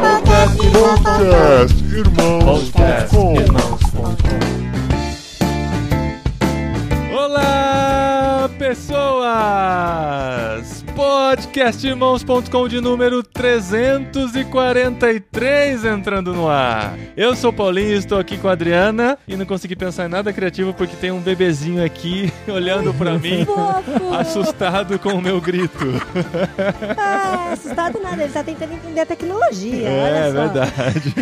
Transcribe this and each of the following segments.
Podcast Irmãos.com Olá, Podcastirmãos.com de número 343 entrando no ar. Eu sou o Paulinho, estou aqui com a Adriana e não consegui pensar em nada criativo porque tem um bebezinho aqui olhando pra mim, assustado com o meu grito. Ah, assustado nada, ele tá tentando entender a tecnologia. É olha só. verdade.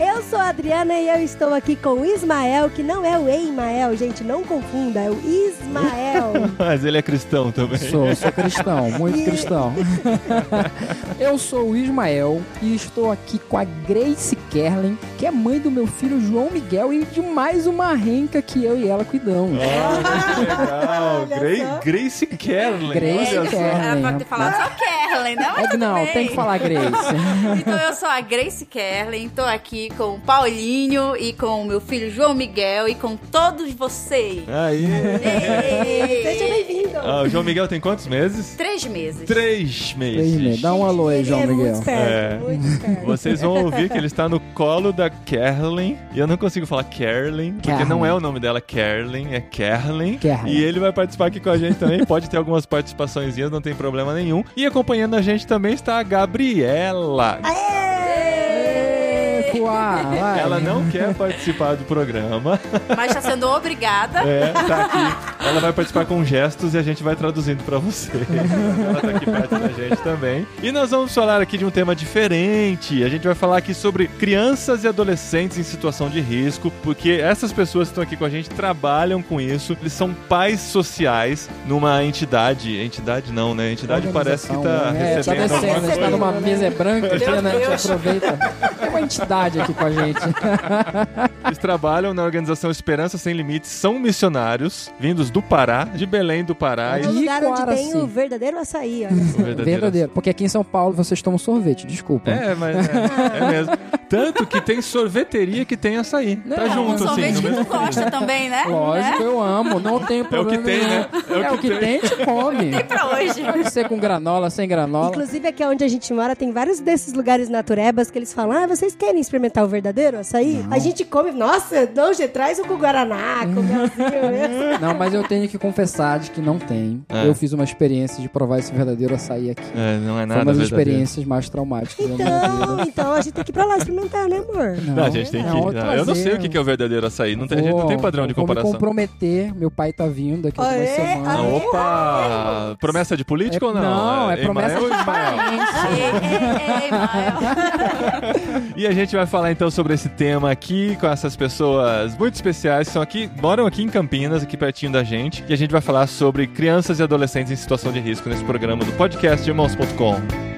Eu sou a Adriana e eu estou aqui com o Ismael, que não é o Eimael, gente, não confunda, é o Ismael. Mas ele é cristão também. Sou, sou cristão, muito cristão. Eu sou o Ismael e estou aqui com a Grace Kerlin, que é mãe do meu filho João Miguel e de mais uma renca que eu e ela cuidamos. Que legal. Gra-. Grace Kerlin. Grace olha. Kerlin. Ela pode ter falado só Kerlin, né? Mas É não, bem. tem que falar Grace. Então eu sou a Grace Kerlin, tô aqui com o Paulinho e com o meu filho João Miguel e com todos vocês. Aí. Seja bem-vindo. Ah, o João Miguel tem quantos meses? Três meses. Três meses. Três meses. Dá um alô aí, João é muito Miguel. esperto, É. muito esperto. Vocês vão ouvir que ele está no colo da Kerlin. E eu não consigo falar Kerlin, porque Kerlin. não é o nome dela Kerlin, é Kerlin. Kerlin. E ele vai participar aqui com a gente também. Pode ter algumas participações, não tem problema nenhum. E acompanhando a gente também está a Gabriela. Ê, Vai. Ela não quer participar do programa. Mas tá sendo obrigada. É, tá aqui. Ela vai participar com gestos e a gente vai traduzindo pra você. Ela tá aqui perto da gente também. E nós vamos falar aqui de um tema diferente. A gente vai falar aqui sobre crianças e adolescentes em situação de risco, porque essas pessoas que estão aqui com a gente trabalham com isso. Eles são pais sociais numa entidade. Entidade não, né? Entidade parece que tá né? É, tá recebendo alguma descendo, a gente tá coisa. numa mesa branca aqui, né? A gente aproveita. Tem uma entidade aqui com a gente. Eles trabalham na organização Esperança Sem Limites, são missionários, vindos do Pará, de Belém do Pará. É o E lugar onde tem Iquaraci. o verdadeiro açaí, olha só. verdadeiro Verdadeiro. Porque aqui em São Paulo vocês tomam sorvete, desculpa. É, mas é, é mesmo. Tanto que tem sorveteria que tem açaí. tá Não, junto, um assim. sorvete no que tu gosta também, né? Lógico, eu amo, não tenho problema. tem, nenhum. né? É, o que tem, a gente come. Tem pra hoje. Pode ser com granola, sem granola. Inclusive, aqui onde a gente mora, tem vários desses lugares naturebas que eles falam: Ah, vocês querem experimentar o verdadeiro açaí? A gente come, nossa, não, já traz o com Guaraná, com mesmo. Não, mas eu tenho que confessar de que não tem. É. Eu fiz uma experiência de provar esse verdadeiro açaí aqui. É, não é Foi nada uma das verdadeiro. experiências mais traumáticas da minha Então, vida. então a gente tem que ir pra lá experimentar, né, amor? Não, a gente tem que. não, não, eu não sei o que que é o verdadeiro açaí. Não tem, a gente não tem padrão de Vou me comparação. comprometer, meu pai tá vindo daqui a Aê, algumas aê. semanas. Ah, opa! Promessa de político É- ou não? não, é Emael promessa ou de Ismael? parência. Ei, ei, ei, Mael. E a gente vai falar então sobre esse tema aqui com essas pessoas muito especiais que são aqui, moram aqui em Campinas, aqui pertinho da gente. E a gente vai falar sobre crianças e adolescentes em situação de risco nesse programa do podcast Irmãos.com.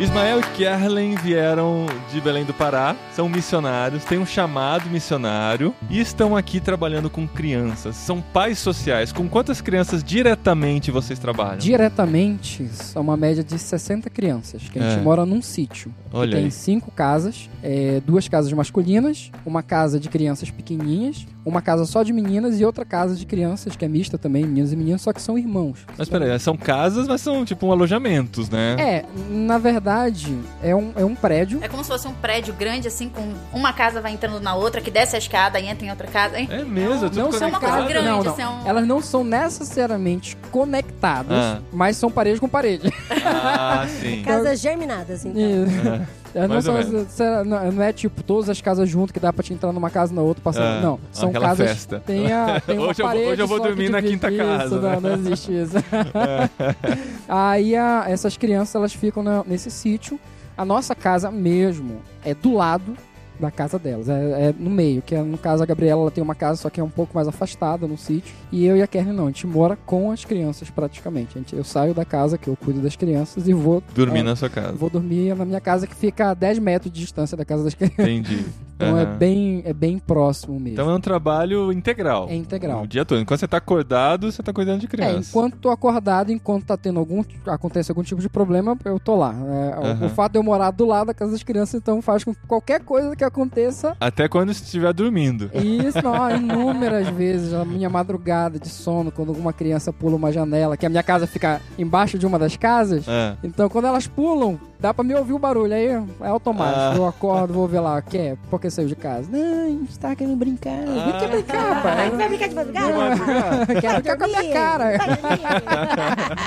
Ismael e Kerlen vieram de Belém do Pará, são missionários, têm um chamado missionário e estão aqui trabalhando com crianças. São pais sociais. Com quantas crianças diretamente vocês trabalham? Diretamente, são uma média de 60 crianças, que a gente É. mora num sítio. Olha tem aí. cinco casas, é, duas casas masculinas, uma casa de crianças pequenininhas, uma casa só de meninas e outra casa de crianças, que é mista também, meninos e meninas, só que são irmãos. Mas peraí, são casas, mas são tipo um alojamentos, né? É, na verdade, é um, é um prédio. É como se fosse um prédio grande, assim, com uma casa vai entrando na outra, que desce a escada e entra em outra casa. hein? É mesmo, é tudo Não são uma coisa conectado. grande, não, não. assim, é um- Elas não são necessariamente conectadas, Ah. mas são parede com parede. Ah, sim. Casas germinadas, então. Elas não, são, não não é tipo todas as casas juntas que dá pra te entrar numa casa na outra passando. Ah, não, são casas. festa. Tem, a, tem uma Hoje eu hoje eu vou dormir na quinta isso, casa? Não, não existe isso. Aí a- essas crianças elas ficam na- nesse sítio. A nossa casa mesmo é do lado da casa delas. É, é no meio, que é, no caso a Gabriela ela tem uma casa, só que é um pouco mais afastada no sítio. E eu e a Kern não, a gente mora com as crianças praticamente. A gente, eu saio da casa que eu cuido das crianças e vou Dormir é, na sua casa. Vou dormir na minha casa que fica a 10 metros de distância da casa das crianças. Entendi. Então é Aham. bem, é bem próximo mesmo. Então é um trabalho integral. É integral. O dia todo. Enquanto você tá acordado, você tá cuidando de É, criança. enquanto tô acordado, enquanto tá tendo algum. acontece algum tipo de problema, eu tô lá. É, o- Aham. O fato de eu morar do lado da casa das crianças, então faz com que qualquer coisa que que aconteça Até quando estiver dormindo. isso, não, inúmeras vezes, a minha madrugada de sono, quando alguma criança pula uma janela, que a minha casa fica embaixo de uma das casas. É. Então, quando elas pulam, dá pra me ouvir o barulho. Aí é automático. Ah. Eu acordo, vou ver lá. Quer? Por que saiu de casa? Não, a gente tá querendo brincar. Não quer brincar, Vai, pai. vai brincar de madrugada? Quero brincar com a minha cara.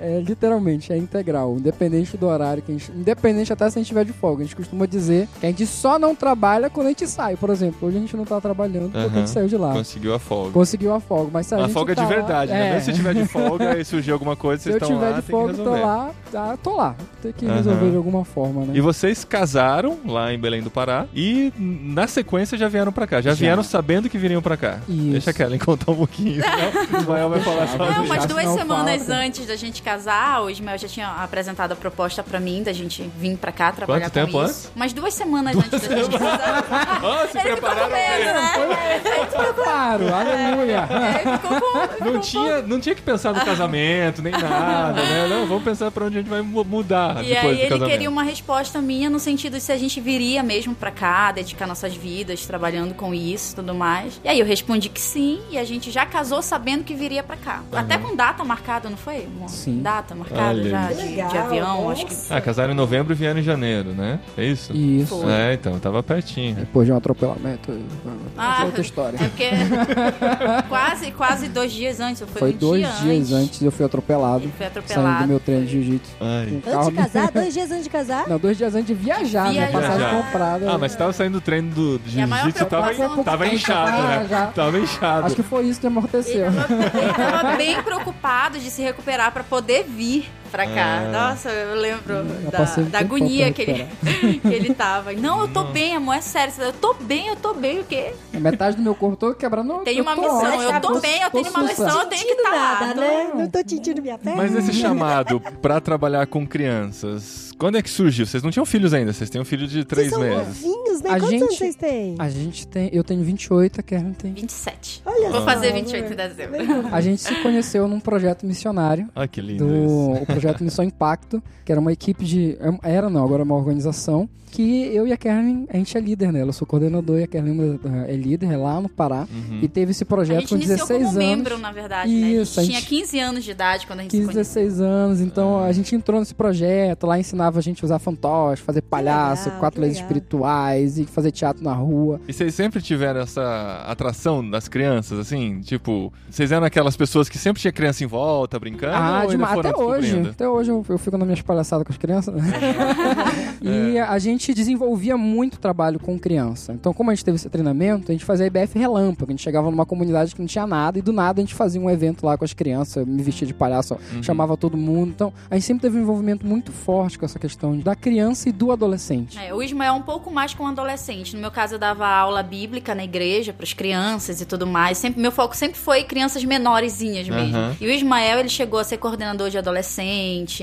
É, literalmente, é integral. Independente do horário. Que a gente, independente até se a gente estiver de folga. A gente costuma dizer que a gente só não trabalha quando a gente sai. Por exemplo, hoje a gente não tá trabalhando porque a Aham. gente saiu de lá. Conseguiu a folga. Conseguiu a folga. Mas se a, A gente folga tá de lá- verdade, né? É. Se tiver de folga e surgir alguma coisa, Se vocês eu estão tiver lá, de folga, tô resolver. lá, ah, tô lá. Tem que Aham. resolver de alguma forma, né? E vocês casaram lá em Belém do Pará e na sequência já vieram pra cá. Já, Já. vieram sabendo que viriam pra cá. Isso. Deixa a Kellen contar um pouquinho. o Ismael vai falar sozinho. Não, mas já, duas semanas fala. antes da gente casar, o Ismael já tinha apresentado a proposta pra mim, da gente vir pra cá trabalhar Quanto com tempo isso. antes? Mas duas semanas antes da gente casar. Ah, se Ele ficou com prepararam medo, né? Preparo, aleluia. Com... Não tinha, não tinha que pensar no casamento, nem nada, né? Não, vamos pensar pra onde a gente vai mu- E aí ele casamento. queria uma resposta minha no sentido de se a gente viria mesmo pra cá, dedicar nossas vidas trabalhando com isso e tudo mais. E aí eu respondi que sim, e a gente já casou sabendo que viria pra cá. Até com data marcada, não foi? amor? Sim. Data marcada Olha já de, Legal, de avião, acho que. nossa. Ah, casaram em novembro e vieram em janeiro, né? É isso? Isso. Foi. É, então, tava pertinho. Depois de um atropelamento, Ah, é outra história. É porque quase, quase dois dias antes, foi, Foi um dois dia dias antes eu fui atropelado. Ele foi Saindo atropelado. do meu treino de jiu-jitsu. Um Antes carro- casar? Dois dias antes de casar? Não, dois dias antes de viajar, né? Viajar. Passagem Viajar. comprada. Ah, mas você tava saindo do treino do E maior jiu-jitsu tava, preocupação- tava inchado, Ah, né? já. Tava inchado. Acho que foi isso que amorteceu. Ele tava, ele tava bem preocupado de se recuperar pra poder vir pra cá. Ah. Nossa, eu lembro Eu da, da agonia que ele, que ele tava. Não, eu tô bem, amor, é sério. Eu tô bem, eu tô bem, o quê? Metade do meu corpo todo quebrado. Não, Tem uma missão, ótimo, eu tô bem, eu tô tenho uma missão, eu tenho que Sentindo estar lá. nada, né? Não tô sentindo minha perna. Mas esse chamado pra trabalhar com crianças, quando é que surgiu? Vocês não tinham filhos ainda, vocês têm um filho de três Vocês são meses. novinhos, né? A Quantos gente- anos vocês têm? A gente tem. Eu tenho 28, a Karen tem. 27. Olha Vou só, fazer né? 28 em dezembro. A gente se conheceu num projeto missionário. Ai, que lindo do isso. o projeto Missão Impacto, que era uma equipe de. Era não, agora é uma organização. Que eu e a Karen, a gente é líder nela. Eu sou coordenador e a Karen é líder lá no Pará. Uhum. E teve esse A projeto gente com iniciou 16 como anos. membro, na verdade, né? Isso, A a gente gente- tinha 15 anos de idade quando a gente se 15, conheceu. 16 anos, então a gente entrou nesse projeto, lá ensinava a gente a usar fantoche, fazer palhaço, legal, quatro leis espirituais e fazer teatro na rua. E vocês sempre tiveram essa atração das crianças, assim? Tipo, vocês eram aquelas pessoas que sempre tinha criança em volta, brincando? Ah, ou ainda demais. foram Até hoje. Até hoje eu, eu fico nas minhas palhaçadas com as crianças. né? e É. a gente desenvolvia muito trabalho com criança. Então, como a gente teve esse treinamento, a gente fazia IBF relâmpago. A gente chegava numa comunidade que não tinha nada e do nada a gente fazia um evento lá com as crianças, eu me vestia de palhaço, Uhum. chamava todo mundo. Então, a gente sempre teve um envolvimento muito forte com essa questão da criança e do adolescente. É, o Ismael é um pouco mais com adolescente. No meu caso, eu dava aula bíblica na igreja para as crianças e tudo mais. Sempre, meu foco sempre foi crianças menorzinhas mesmo. Aham. E o Ismael, ele chegou a ser coordenador de adolescente,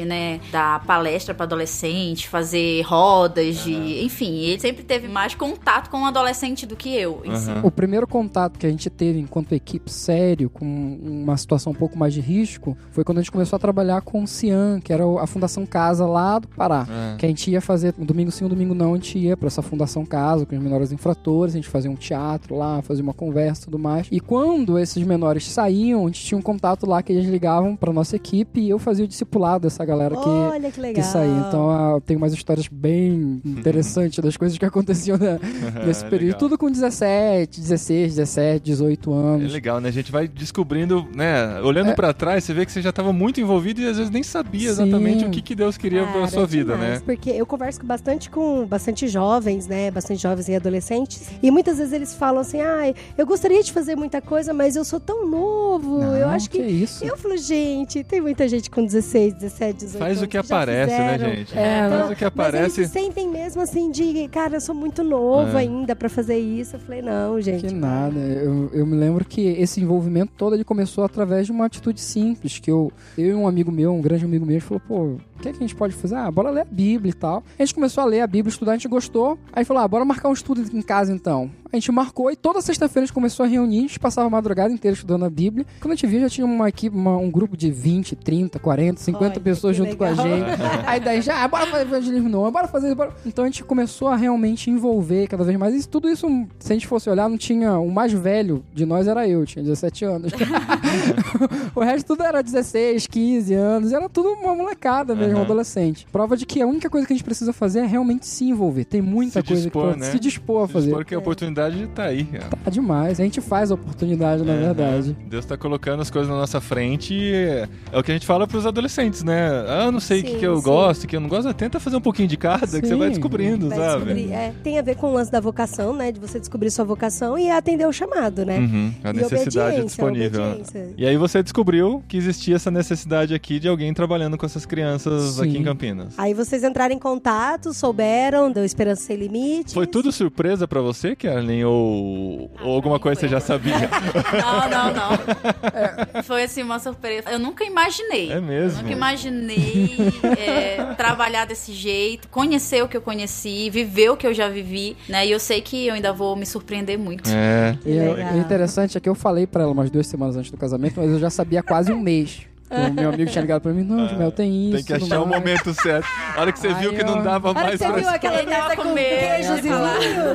né? Dar palestra para adolescente, fazer rodas de... Enfim, ele sempre teve mais contato com o adolescente do que eu. si. Aham. O primeiro contato que a gente teve enquanto equipe sério, com uma situação um pouco mais de risco, foi quando a gente começou a trabalhar com o Cian, que era a Fundação Casa lá do Pará. É. Que a gente ia fazer, um domingo sim, um domingo não, a gente ia pra essa Fundação Casa com os menores infratores, a gente fazia um teatro lá, fazia uma conversa e tudo mais. E quando esses menores saíam, a gente tinha um contato lá que eles ligavam pra nossa equipe e eu fazia o discipulado dessa galera que, Olha que legal. que saía. Então ah, tem umas histórias bem interessantes das coisas que aconteciam né, nesse É, período. legal. Tudo com 17, 16, 17, 18 É anos. legal, né? A gente vai descobrindo, né? Olhando pra trás, você vê que você já tava muito envolvido e às vezes nem sabia Sim. exatamente o que, que Deus queria Cara, pra sua é vida, demais, né? Porque eu converso bastante com bastante jovens, né? Bastante jovens e adolescentes. E muitas vezes eles falam assim: ai, eu gostaria de fazer muita coisa, mas eu sou tão novo. Não, eu acho que. é isso. Eu falo, gente, tem muita gente com 16, 17, 18 Faz o que aparece, né, gente? É, Faz Então, o que Mas aparece. eles se sentem mesmo assim de, cara, eu sou muito novo É. ainda pra fazer isso. Eu falei, não, gente. Que nada. Eu, eu me lembro que esse envolvimento todo ele começou através de uma atitude simples, que eu, eu e um amigo meu, um grande amigo meu, falou, pô, o que, é que a gente pode fazer? Ah, bora ler a Bíblia e tal. A gente começou a ler a Bíblia, estudar, a gente gostou. Aí falou, ah, bora marcar um estudo em casa então. A gente marcou e toda sexta-feira a gente começou a reunir, a gente passava a madrugada inteira estudando a Bíblia. Quando a gente viu, já tinha uma equipe, uma- um grupo de 20, 30, 40, 50 Olha, pessoas que junto com a legal. gente. Aí daí já, ah, bora fazer evangelismo não, bora fazer isso, bora. Então a gente começou a realmente envolver cada vez mais. E tudo isso, se a gente fosse olhar, não tinha. O mais velho de nós era eu, tinha 17 anos. o resto tudo era 16, 15 anos. Era tudo uma molecada mesmo, Aham. adolescente. Prova de que a única coisa que a gente precisa fazer é realmente se envolver. Tem muita Se coisa dispor, que né? se dispor a fazer. Porque a oportunidade tá aí, cara. Tá demais. A gente faz a oportunidade, na Aham. verdade. Deus tá colocando as coisas na nossa frente e é é o que a gente fala pros adolescentes, né? Ah, eu não sei o que, Sim, que eu sim. gosto, o que eu não gosto. Tenta fazer um pouquinho de cada, que você Sim. vai descobrindo, Vai sabe? descobrir, é, tem a ver com o lance da vocação, né? De você descobrir sua vocação e atender o chamado, né? Uhum, a E necessidade disponível. obediência. E aí você descobriu que existia essa necessidade aqui de alguém trabalhando com essas crianças Sim. aqui em Campinas. Aí vocês entraram em contato, souberam, deu Esperança Sem Limites. Foi tudo surpresa pra você, Kellen? Ou, Ah, ou alguma coisa você foi. já sabia? Não, não, não. Foi assim uma surpresa. Eu nunca imaginei. É mesmo? Imaginei é, trabalhar desse jeito, conhecer o que eu conheci, viver o que eu já vivi, né? E eu sei que eu ainda vou me surpreender muito. é. E é- o interessante é que eu falei pra ela umas duas semanas antes do casamento, mas eu já sabia há quase um mês. O meu amigo tinha ligado pra mim, não, Jamel, tem isso. Tem que achar o mais. momento certo. A hora que você Ai, viu que não dava A hora mais que você pra viu aquela com queijos e vinhos,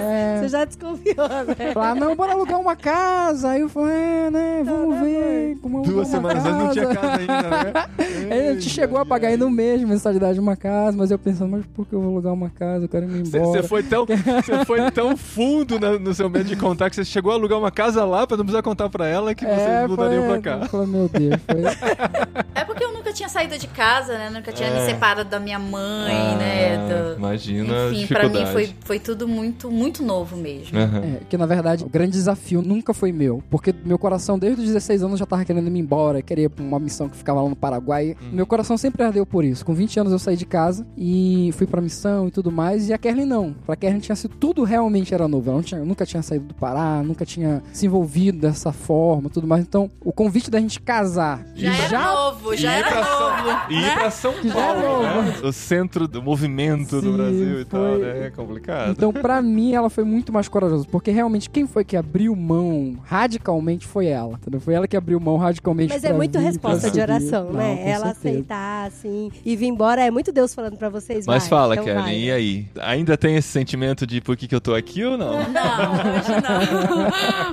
É. você já desconfiou, né? Falar, não, bora alugar uma casa. Aí eu falei, é, né, vamos Tá, ver. Como alugar Duas semanas antes não tinha casa ainda, né? A gente chegou a pagar aí no mês mensalidade de uma casa, mas eu pensando, mas por que eu vou alugar uma casa? Eu quero ir Você embora. você foi tão, você foi tão fundo na- no seu medo de contar que você chegou a alugar uma casa lá pra não precisar contar pra ela que vocês é, mudariam foi, pra cá. eu falei, meu Deus, foi... É porque eu nunca tinha saído de casa, né? Nunca tinha É. me separado da minha mãe, Ah, né? Do- Imagina a Enfim, pra mim foi, foi tudo muito, muito novo mesmo. Aham. É, que na verdade o grande desafio nunca foi meu, porque meu coração desde os 16 anos já tava querendo ir embora, queria ir pra uma missão que ficava lá no Paraguai. Meu coração sempre ardeu por isso. Com 20 anos eu saí de casa e fui pra missão e tudo mais, e a Kerlin não. Pra Kerlin tinha sido tudo realmente era novo. Ela não tinha, nunca tinha saído do Pará, nunca tinha se envolvido dessa forma, tudo mais. Então, o convite da gente casar Já era novo, já E ir era pra São- novo. E ir pra São Já Paulo, né? O centro do movimento do Sim, Brasil e tal, né? É complicado. Então, pra mim, ela foi muito mais corajosa. Porque realmente, quem foi que abriu mão radicalmente foi ela. Entendeu? Foi ela que abriu mão radicalmente. Mas é muito vir, resposta de oração, Não, né? Ela. Aceitar, assim, e vir embora. É muito Deus falando pra vocês, Mas vai, fala, então Kellen, vai. e aí? Ainda tem esse sentimento de por que, que eu tô aqui ou não? Não, hoje não.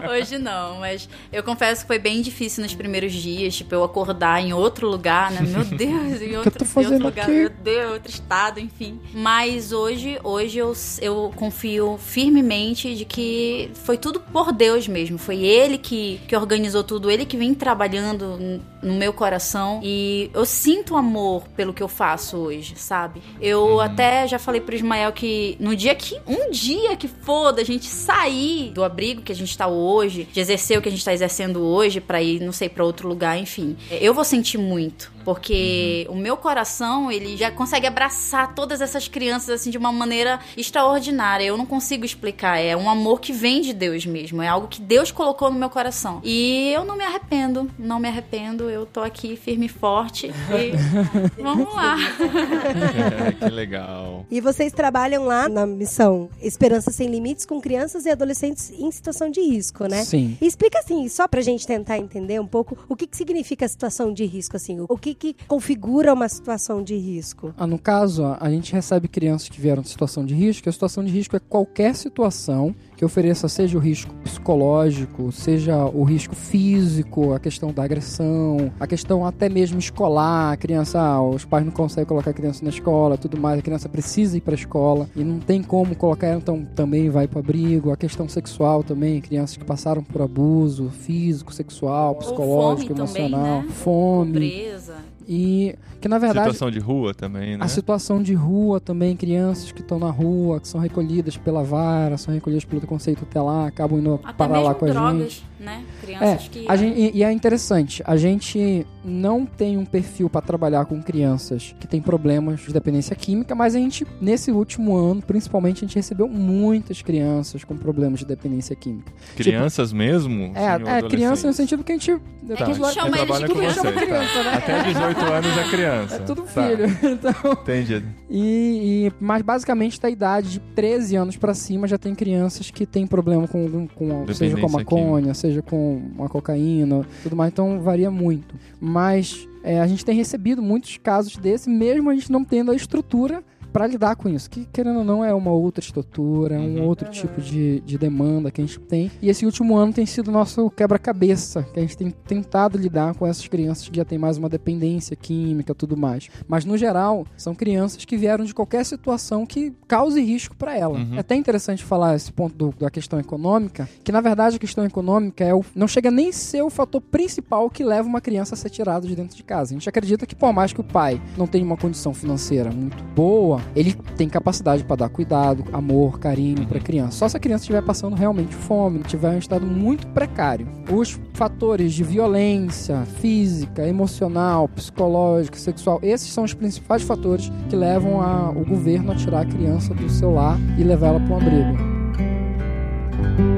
Hoje não, mas eu confesso que foi bem difícil nos primeiros dias, tipo, eu acordar em outro lugar, né? Meu Deus, em eu outro, tô em outro lugar, aqui? meu Deus, outro estado, enfim. Mas hoje, hoje eu, eu confio firmemente de que foi tudo por Deus mesmo. Foi Ele que, que organizou tudo, Ele que vem trabalhando no meu coração. E eu sinto amor pelo que eu faço hoje, sabe? Eu até já falei pro Ismael que no dia que. Um dia que for da gente sair do abrigo que a gente tá hoje, de exercer o que a gente tá exercendo hoje, pra ir, não sei, pra outro lugar, enfim. Eu vou sentir muito. Porque o meu coração, ele já consegue abraçar todas essas crianças, assim, de uma maneira extraordinária. Eu não consigo explicar. É um amor que vem de Deus mesmo. É algo que Deus colocou no meu coração. E eu não me arrependo. Não me arrependo. Eu tô aqui firme e forte. E vamos lá. É, que legal. E vocês trabalham lá na missão Esperança Sem Limites com crianças e adolescentes em situação de risco, né? Sim. E explica assim, só pra gente tentar entender um pouco o que, que significa a situação de risco, assim, o que, que configura uma situação de risco. Ah, no caso, a gente recebe crianças que vieram de situação de risco. A situação de risco é qualquer situação que ofereça, seja o risco psicológico, seja o risco físico, a questão da agressão, a questão até mesmo escolar. A criança, ah, os pais não conseguem colocar a criança na escola, tudo mais. A criança precisa ir para a escola e não tem como colocar ela, então também vai para abrigo. A questão sexual também, crianças que passaram por abuso físico, sexual, psicológico, fome também, emocional, né? fome. Pobreza. E que na verdade Situação de rua também, né? a situação de rua também, crianças que estão na rua, que são recolhidas pela vara, são recolhidas pelo conceito tutelar, acabam indo Até parar mesmo lá com a drogas, gente. Né? É, Crianças que. a gente, e, e é interessante, a gente não tem um perfil para trabalhar com crianças que têm problemas de dependência química, mas a gente, nesse último ano, principalmente, a gente recebeu muitas crianças com problemas de dependência química. Crianças mesmo? É, é criança no sentido que a gente. É que a gente Tá, chama você eles de com criança, chama criança, tá. né? Até 18 18 anos é criança. É tudo Tá, filho. Então, Entendi. e, e- mas basicamente da idade de 13 anos pra cima já tem crianças que têm problema com, com seja com Dependência maconha, seja com uma cocaína, tudo mais, então varia muito. Mas é, a gente tem recebido muitos casos desse, mesmo a gente não tendo a estrutura pra lidar com isso, que querendo ou não é uma outra estrutura, é um Uhum. outro tipo de, de demanda que a gente tem. E esse último ano tem sido nosso quebra-cabeça, que a gente tem tentado lidar com essas crianças que já têm mais uma dependência química, tudo mais. Mas no geral, são crianças que vieram de qualquer situação que cause risco pra ela. Uhum. É até interessante falar esse ponto do- da questão econômica, que na verdade a questão econômica é o, não chega nem ser o fator principal que leva uma criança a ser tirada de dentro de casa. A gente acredita que por mais que o pai não tenha uma condição financeira muito boa, ele tem capacidade para dar cuidado, amor, carinho para a criança. Só se a criança estiver passando realmente fome, estiver em um estado muito precário. Os fatores de violência física, emocional, psicológica, sexual, esses são os principais fatores que levam a- o governo a tirar a criança do seu lar e levar ela para um abrigo.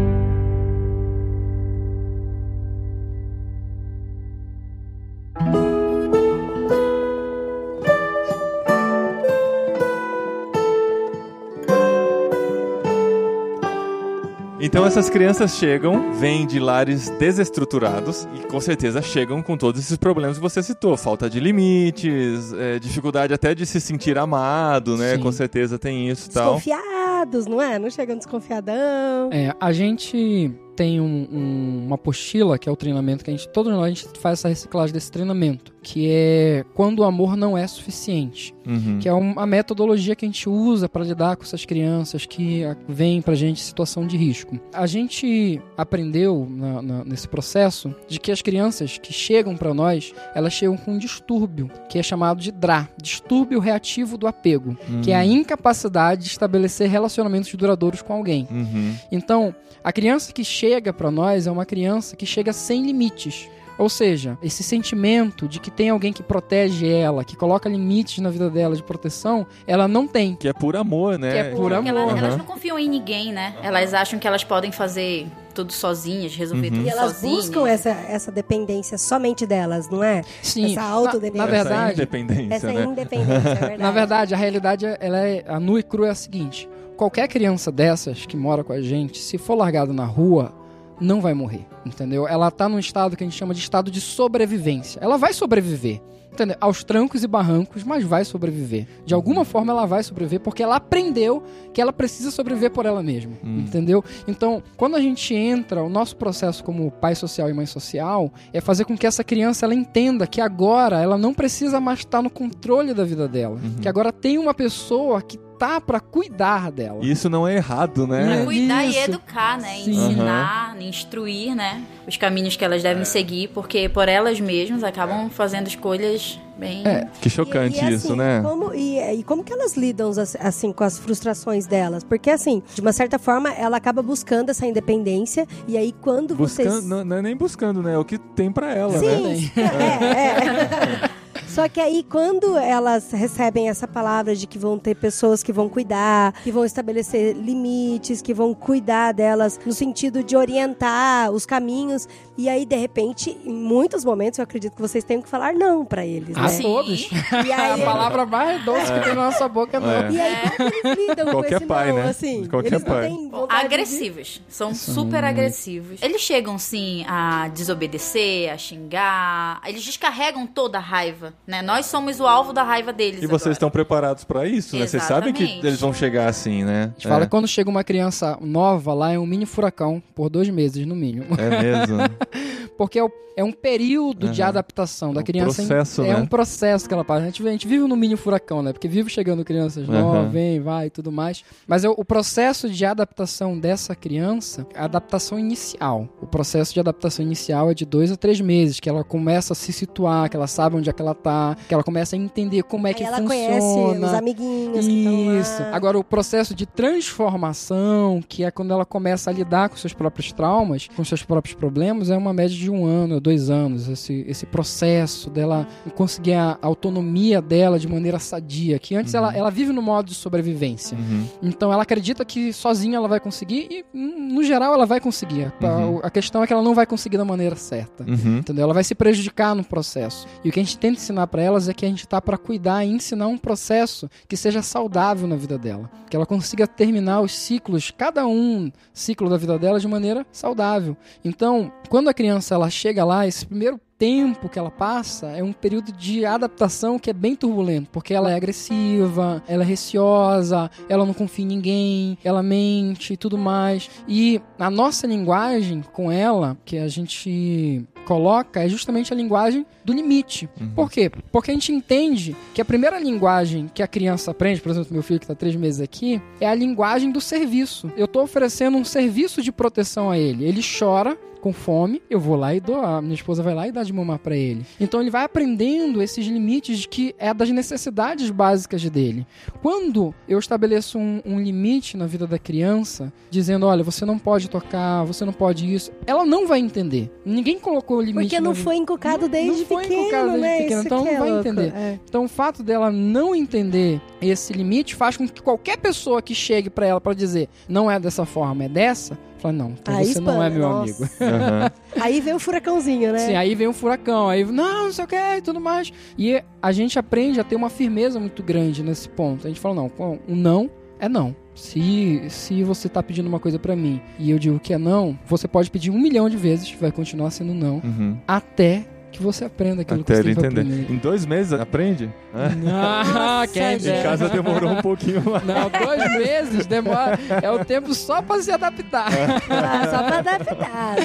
Então essas crianças chegam, vêm de lares desestruturados e com certeza chegam com todos esses problemas que você citou. Falta de limites, é, dificuldade até de se sentir amado, né? Sim. Com certeza tem isso e tal. Desconfiados, não é? Não chegam desconfiadão. É, a gente tem um- um- uma apostila, que é o treinamento que a gente, todos nós, a gente faz essa reciclagem desse treinamento, que é quando o amor não é suficiente, Uhum. que é uma metodologia que a gente usa para lidar com essas crianças que vêm pra gente em situação de risco. A gente aprendeu na- na- nesse processo de que as crianças que chegam para nós, elas chegam com um distúrbio, que é chamado de DRA, distúrbio reativo do apego, que é a incapacidade de estabelecer relacionamentos duradouros com alguém. Uhum. Então, a criança que chega para nós é uma criança que chega sem limites. Ou seja, esse sentimento de que tem alguém que protege ela, que coloca limites na vida dela de proteção, ela não tem. Que é por amor, né? Que é por Porque ela- amor. elas não confiam em ninguém, né? Elas acham que elas podem fazer tudo sozinhas, resolver Uhum. tudo E elas sozinhas. buscam essa, essa dependência somente delas, não é? Sim. Essa na, autodependência. na verdade, Essa independência, Essa né? independência, é verdade. na verdade, a realidade ela é a nua e crua é a seguinte: qualquer criança dessas que mora com a gente, se for largada na rua, não vai morrer, entendeu? Ela tá num estado que a gente chama de estado de sobrevivência. Ela vai sobreviver. Entendeu? Aos trancos e barrancos, mas vai sobreviver. De alguma forma ela vai sobreviver porque ela aprendeu que ela precisa sobreviver por ela mesma. Hum. Entendeu? Então, quando a gente entra, o nosso processo como pai social e mãe social é fazer com que essa criança ela entenda que agora ela não precisa mais estar no controle da vida dela. Uhum. Que agora tem uma pessoa que tá pra cuidar dela. E isso não é errado, né? É. Cuidar e Isso. educar, né? Sim. Ensinar, instruir, né? Os caminhos que elas devem seguir, porque por elas mesmas acabam fazendo escolhas bem. É. Que chocante E- e, isso, assim, né? Como, e, e como que elas lidam assim, com as frustrações delas? Porque assim, de uma certa forma, ela acaba buscando essa independência e aí quando Buscando, vocês... não, não é nem buscando, né? É o que tem pra ela, né? Sim, é, é. Só que aí, quando elas recebem essa palavra de que vão ter pessoas que vão cuidar, que vão estabelecer limites, que vão cuidar delas no sentido de orientar os caminhos, e aí, de repente, em muitos momentos, eu acredito que vocês tenham que falar não pra eles, A né? Sim. todos. E aí, a palavra mais doce que tem na nossa boca é não. É. e aí como eles lidam com Qualquer esse pai, não, né? assim? Qualquer eles não pai. têm vontade de- Agressivos, são super agressivos. Eles chegam sim a desobedecer, a xingar, eles descarregam toda a raiva, né? Nós somos o alvo da raiva deles. E vocês agora. estão preparados pra isso, né? Vocês sabem que Exatamente. eles vão chegar assim, né? A gente fala é. que quando chega uma criança nova lá é um mini furacão por dois meses, no mínimo. É mesmo. Porque é, é um período de Aham. adaptação da Um criança. em- processo, é né? um processo que ela passa. A gente, a gente vive no mini furacão, né? Porque vive chegando crianças Aham. novas, vem, vai e tudo mais. Mas é o, o processo de adaptação dessa criança, a adaptação inicial. O processo de adaptação inicial é de dois a três meses, que ela começa a se situar, que ela sabe onde é que ela tá, que ela começa a entender como é Aí que ela funciona. conhece os amiguinhos Isso. lá. Agora, o processo de transformação, que é quando ela começa a lidar com seus próprios traumas, com seus próprios problemas, é uma média de um ano ou dois anos. Esse, esse processo dela conseguir a autonomia dela de maneira sadia. Que antes ela, ela vive no modo de sobrevivência. Uhum. Então ela acredita que sozinha ela vai conseguir e, no geral, ela vai conseguir. A- Uhum. A questão é que ela não vai conseguir da maneira certa. Uhum. Entendeu? Ela vai se prejudicar no processo. E o que a gente tenta ensinar ensinar para elas é que a gente tá para cuidar e ensinar um processo que seja saudável na vida dela, que ela consiga terminar os ciclos, cada um ciclo da vida dela de maneira saudável. Então, quando a criança ela chega lá, esse primeiro tempo que ela passa é um período de adaptação que é bem turbulento, porque ela é agressiva, ela é receosa, ela não confia em ninguém, ela mente e tudo mais. E a nossa linguagem com ela, que a gente coloca, é justamente a linguagem do limite. Uhum. Por quê? Porque a gente entende que a primeira linguagem que a criança aprende, por exemplo, meu filho que está três meses aqui, é a linguagem do serviço. Eu estou oferecendo um serviço de proteção a ele. Ele chora, com fome, eu vou lá e dou. A minha esposa vai lá e dá de mamar para ele. Então ele vai aprendendo esses limites que é das necessidades básicas dele. Quando eu estabeleço um, um limite na vida da criança, dizendo, olha, você não pode tocar, você não pode isso, ela não vai entender. Ninguém colocou limite. Porque não foi inculcado Não- desde não foi pequeno, inculcado desde né? pequeno, então que não é vai louco. entender. É. Então, o fato dela não entender esse limite faz com que qualquer pessoa que chegue pra ela pra dizer não é dessa forma, é dessa, fala, não, então Aí você não é espana, meu nossa. amigo. Aham. Aí vem o furacãozinho, né? Sim, aí vem um furacão, aí não, não sei o que e tudo mais. E a gente aprende a ter uma firmeza muito grande nesse ponto. A gente fala, não, um não é não. Se, se você tá pedindo uma coisa pra mim e eu digo que é não, você pode pedir um milhão de vezes, vai continuar sendo não, Uhum. até que você aprenda aquilo Até que ele você tem pra entender. aprender. Em dois meses aprende? É. Ah, quem gente. Em casa demorou um pouquinho mais. Não, dois meses demora. É o tempo só pra se adaptar. Ah, só pra adaptar.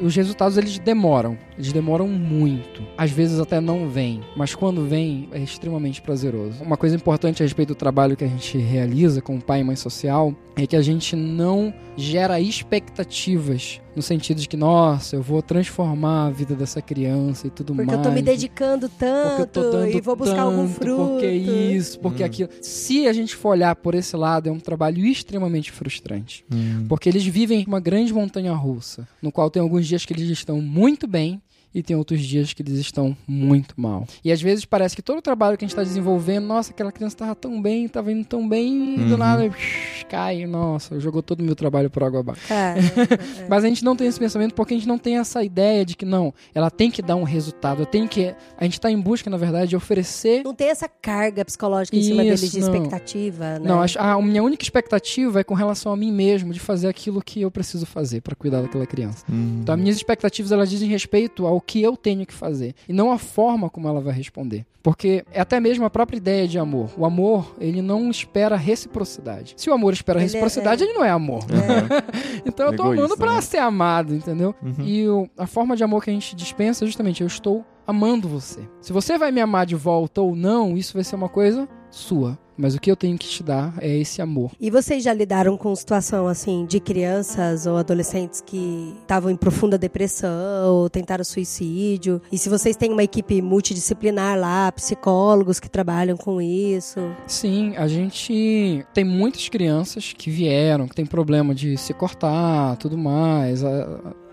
Os resultados eles demoram. Eles demoram muito. Às vezes até não vêm. Mas quando vem, é extremamente prazeroso. Uma coisa importante a respeito do trabalho que a gente realiza com pai e mãe social é que a gente não gera expectativas no sentido de que, nossa, eu vou transformar a vida dessa criança e tudo Porque mais. eu tô me dedicando porque eu tô tanto dando e vou buscar algum tanto, fruto. Porque isso, porque Hum. aquilo. Se a gente for olhar por esse lado, é um trabalho extremamente frustrante. Porque eles vivem uma grande montanha russa, no qual tem alguns dias que eles estão muito bem e tem outros dias que eles estão muito mal. E às vezes parece que todo o trabalho que a gente está desenvolvendo, nossa, aquela criança estava tão bem, estava indo tão bem, e do Uhum. nada psh, cai, nossa, jogou todo o meu trabalho por água abaixo. Cara, Mas a gente não tem esse pensamento porque a gente não tem essa ideia de que não, ela tem que dar um resultado, eu tenho que. A gente está em busca, na verdade, de oferecer. não tem essa carga psicológica em cima Isso, deles de não. expectativa, né? Não, acho- a minha única expectativa é com relação a mim mesmo, de fazer aquilo que eu preciso fazer para cuidar daquela criança. Hum. Então, as minhas expectativas elas dizem respeito ao que eu tenho que fazer e não a forma como ela vai responder. Porque é até mesmo a própria ideia de amor. O amor, ele não espera reciprocidade. Se o amor espera Ele é- reciprocidade, ele não é amor. Aham. Então eu tô Egoísta, amando pra né? ser amado, entendeu? Uhum. E o- a forma de amor que a gente dispensa é justamente eu estou amando você. Se você vai me amar de volta ou não, isso vai ser uma coisa sua. Mas o que eu tenho que te dar é esse amor. E vocês já lidaram com situação assim de crianças ou adolescentes que estavam em profunda depressão ou tentaram suicídio? E se vocês têm uma equipe multidisciplinar lá, psicólogos que trabalham com isso? Sim, a gente tem muitas crianças que vieram, que tem problema de se cortar, tudo mais,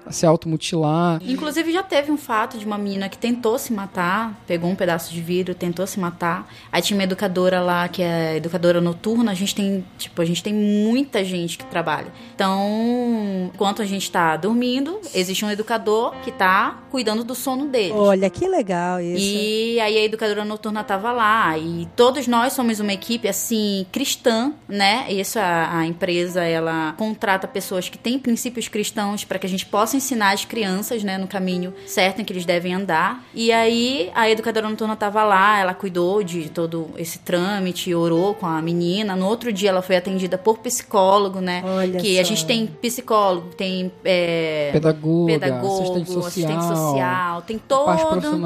a, se automutilar. Inclusive já teve um fato de uma menina que tentou se matar, pegou um pedaço de vidro, tentou se matar. Aí tinha uma educadora lá que é educadora noturna, a gente tem, tipo, a gente tem muita gente que trabalha. Então, enquanto a gente tá dormindo, existe um educador que tá cuidando do sono deles. Olha, que legal isso. E aí a educadora noturna tava lá e todos nós somos uma equipe assim cristã, né? Isso a, a empresa ela contrata pessoas que têm princípios cristãos para que a gente possa ensinar as crianças, né, no caminho certo em que eles devem andar. E aí a educadora noturna tava lá, ela cuidou de todo esse trâmite, orou com a menina. No outro dia ela foi atendida por psicólogo, né? Olha que só. a gente tem psicólogo, tem é, pedagogo, assistente social, assistente social, tem todo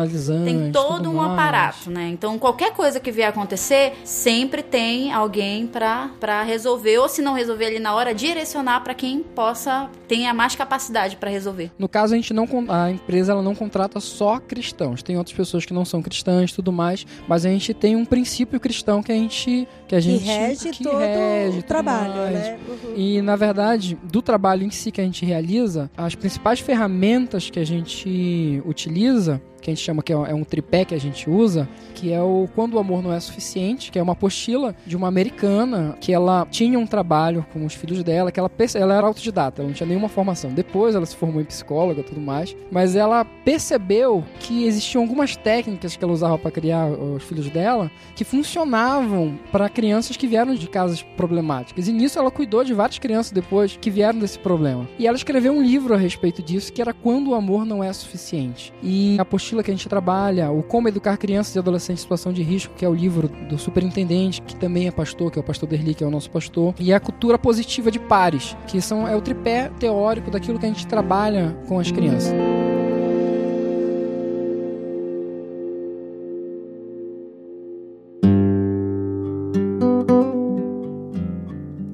tem todo um mais. aparato, né? Então, qualquer coisa que vier acontecer, sempre tem alguém pra resolver, ou se não resolver ali na hora, direcionar pra quem possa, tenha mais capacidade pra resolver. No caso, a gente não a empresa ela não contrata só cristãos. Tem outras pessoas que não são cristãs e tudo mais, mas a gente tem um princípio cristão que a gente que a que gente rege que todo rege o trabalho, mais. né? Uhum. E na verdade, do trabalho em si que a gente realiza, as principais ferramentas que a gente utiliza, que a gente chama que é é um tripé que a gente usa, que é o Quando o Amor Não É Suficiente, que é uma apostila de uma americana que ela tinha um trabalho com os filhos dela, que ela, ela era autodidata, ela não tinha nenhuma formação. Depois ela se formou em psicóloga e tudo mais, mas ela percebeu que existiam algumas técnicas que ela usava para criar os filhos dela que funcionavam para crianças que vieram de casas problemáticas. E nisso ela cuidou de várias crianças depois que vieram desse problema. E ela escreveu um livro a respeito disso que era Quando o Amor Não É Suficiente. E a apostila que a gente trabalha, o Como Educar Crianças e Adolescentes em Situação de Risco, que é o livro do superintendente, que também é pastor, que é o pastor Derli, que é o nosso pastor, e a cultura positiva de pares, que são, é o tripé teórico daquilo que a gente trabalha com as crianças.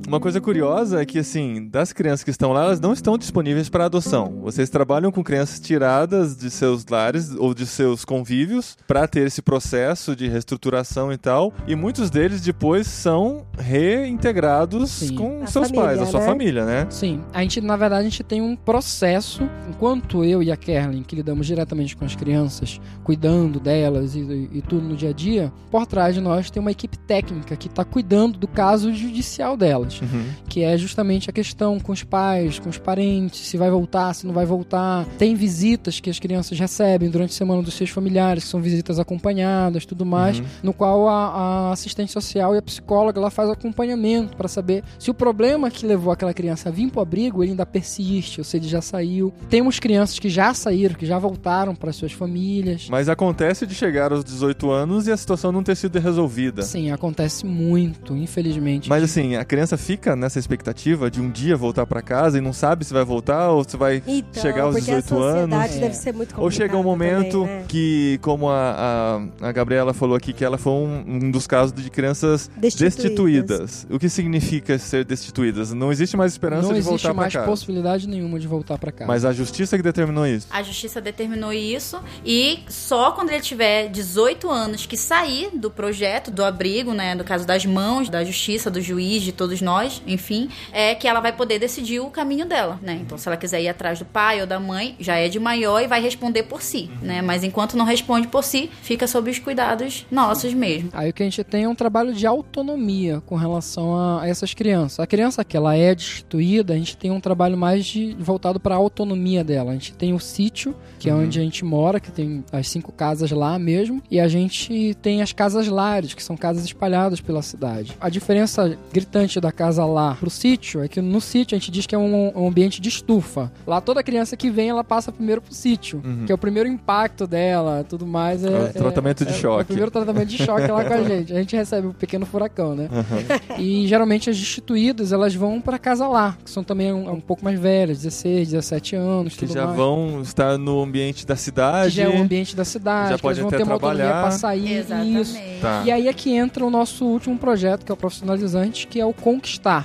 Uma coisa curiosa é que, assim, das crianças que estão lá, elas não estão disponíveis para adoção. Vocês trabalham com crianças tiradas de seus lares ou de seus convívios para ter esse processo de reestruturação e tal. E muitos deles depois são reintegrados Sim. com A seus família, pais, a sua né? família, né? Sim, a gente, na verdade, a gente tem um processo, enquanto eu e a Kerlin, que lidamos diretamente com as crianças, cuidando delas e, e- e tudo no dia a dia, por trás de nós tem uma equipe técnica que está cuidando do caso judicial delas, Uhum. que é justamente a questão com os pais, com os parentes, se vai voltar, se não vai voltar. Tem visitas que as crianças recebem durante a semana dos seus familiares, que são visitas acompanhadas, tudo mais, Uhum. no qual a, a assistente social e a psicóloga ela faz acompanhamento para saber se o problema que levou aquela criança a vir pro abrigo ele ainda persiste, ou se ele já saiu. Temos crianças que já saíram, que já voltaram para suas famílias. Mas acontece de chegar aos 18 anos e a situação não ter sido resolvida. Sim, acontece muito, infelizmente. Mas assim, a criança fica nessa expectativa de um dia voltar para casa e não sabe se vai voltar ou se vai Então, chegar aos porque 18 a anos. É. deve ser muito complicada Ou chega um momento também, né? que, como a, a, a Gabriela falou aqui, que ela foi um, um dos casos de crianças destituídas. O que significa ser destituídas? Não existe mais esperança não de existe voltar para mais casa. possibilidade nenhuma de voltar para casa. Mas a justiça que determinou isso. A justiça determinou isso e só quando ele tiver 18 anos que sair do projeto, do abrigo, né, no caso das mãos da justiça, do juiz, de todos nós, enfim, é que ela vai poder decidir o caminho dela, né? Então, se ela quiser ir atrás do pai ou da mãe, já é de maior e vai responder por si, né? Mas enquanto não responde por si, fica sob os cuidados nossos mesmo. Aí o que a gente tem é um trabalho de autonomia com relação a, essas crianças. A criança que ela é destituída, a gente tem um trabalho mais de, voltado para a autonomia dela. A gente tem o sítio, que é Uhum. onde a gente mora, que tem as cinco casas lá mesmo, e a gente tem as casas lares, que são casas espalhadas pela cidade. A diferença gritante da casa lá pro sítio é que no sítio a gente diz que é um, um ambiente de estufa. Lá toda criança que vem, ela passa primeiro pro sítio, Uhum. que é o primeiro impacto dela, tudo mais. É, É o tratamento de é- É choque. o primeiro tratamento de choque lá com a gente. A gente recebe o pequeno furacão, né? Uhum. E geralmente as destituídas, elas vão pra casa lá, que são também um, um pouco mais velhas, 16, 17 anos, Que tudo já mais. vão estar no ambiente da que cidade. já é o ambiente da cidade, já que elas pode vão ter uma autonomia trabalhar. pra sair. Exatamente. Isso. Tá. E aí é que entra o nosso último projeto, que é o Profissionalizante, que é o Conquistar. Ah.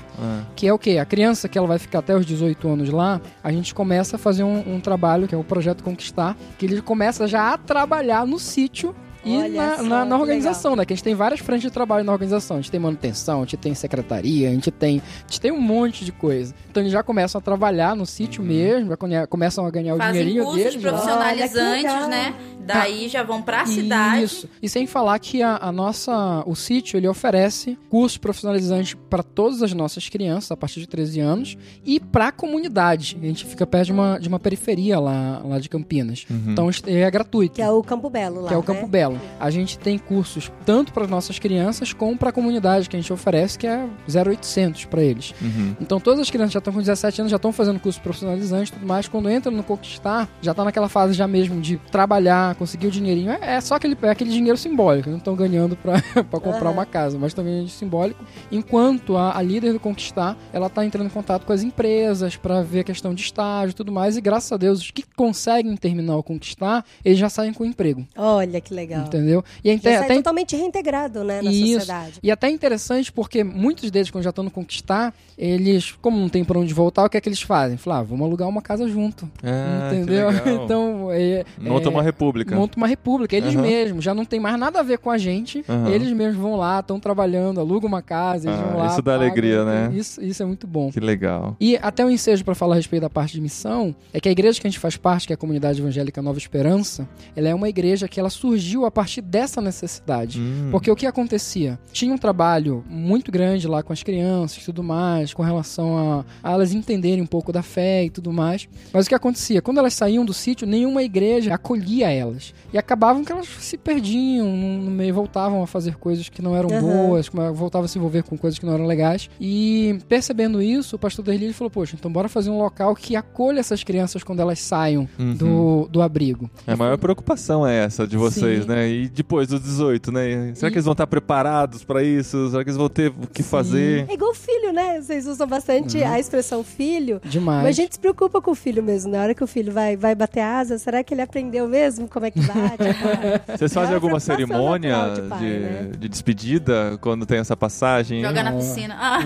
Que é o quê? A criança que ela vai ficar até os 18 anos lá, a gente começa a fazer um, um trabalho, que é o Projeto Conquistar, que ele começa já a trabalhar no sítio e na, só, na- na organização, né? Que a gente tem várias frentes de trabalho na organização. A gente tem manutenção, a gente tem secretaria, a gente tem, a gente tem um monte de coisa. Então eles já começam a trabalhar no sítio Uhum. mesmo, já começam a ganhar o Fazem dinheirinho cursos deles. já. profissionalizantes, Olha que né? Daí já vão pra cidade. Isso. E sem falar que a, a nossa, o sítio ele oferece cursos profissionalizantes para todas as nossas crianças a partir de 13 anos e para a comunidade. A gente fica perto de uma, de uma periferia lá, lá de Campinas. Uhum. Então é gratuito. Que é o Campo Belo lá, que é o né? Campo Belo. A gente tem cursos tanto para nossas crianças como para a comunidade que a gente oferece, que é 0800 para eles. Uhum. Então todas as crianças já estão com 17 anos, já estão fazendo curso profissionalizante e tudo mais. Quando entram no Conquistar, já tá naquela fase já mesmo de trabalhar, conseguir o dinheirinho. É, é só aquele, é aquele dinheiro simbólico, não estão ganhando para comprar Aham. uma casa, mas estão ganhando simbólico. Enquanto a, a líder do Conquistar, ela tá entrando em contato com as empresas para ver a questão de estágio e tudo mais. E graças a Deus, os que conseguem terminar o Conquistar, eles já saem com emprego. Olha que legal. Entendeu? E é sai até totalmente reintegrado, né, na Isso. sociedade. e até interessante porque muitos deles, quando já estão no Conquistar, eles, como não tem pra onde voltar, o que é que eles fazem? Falam, ah, vamos alugar uma casa junto. Ah, que entendeu? legal. Então, é, Monta é, uma república. Monta uma república. Eles Aham. mesmos, já não tem mais nada a ver com a gente. Aham. Eles mesmos vão lá, estão trabalhando, alugam uma casa, eles Ah, vão lá. isso dá pagam, alegria, né? Isso, isso é muito bom. Que legal. E até um ensejo para falar a respeito da parte de missão é que a igreja que a gente faz parte, que é a comunidade evangélica Nova Esperança, ela é uma igreja que ela surgiu a partir dessa necessidade. Hum. Porque o que acontecia? Tinha um trabalho muito grande lá com as crianças e tudo mais, com relação a, a elas entenderem um pouco da fé e tudo mais. Mas o que acontecia? Quando elas saíam do sítio, nenhuma igreja acolhia elas. E acabavam que elas se perdiam no, meio, voltavam a fazer coisas que não eram Aham. boas, voltavam a se envolver com coisas que não eram legais. E percebendo isso, o pastor Derli falou: Poxa, então bora fazer um local que acolha essas crianças quando elas saiam Uhum. do, do abrigo. A maior preocupação é essa de vocês, Sim. né? E depois dos 18, né? Será E- que eles vão estar preparados pra isso? Será que eles vão ter o que Sim. fazer? É igual filho, né? Vocês usam bastante Uhum. a expressão filho. Demais. Mas a gente se preocupa com o filho mesmo. Na hora que o filho vai, vai bater asa, será que ele aprendeu mesmo como é que bate? Vocês É fazem uma alguma cerimônia de pai, de, né? de despedida quando tem essa passagem? Jogar na piscina. Ah.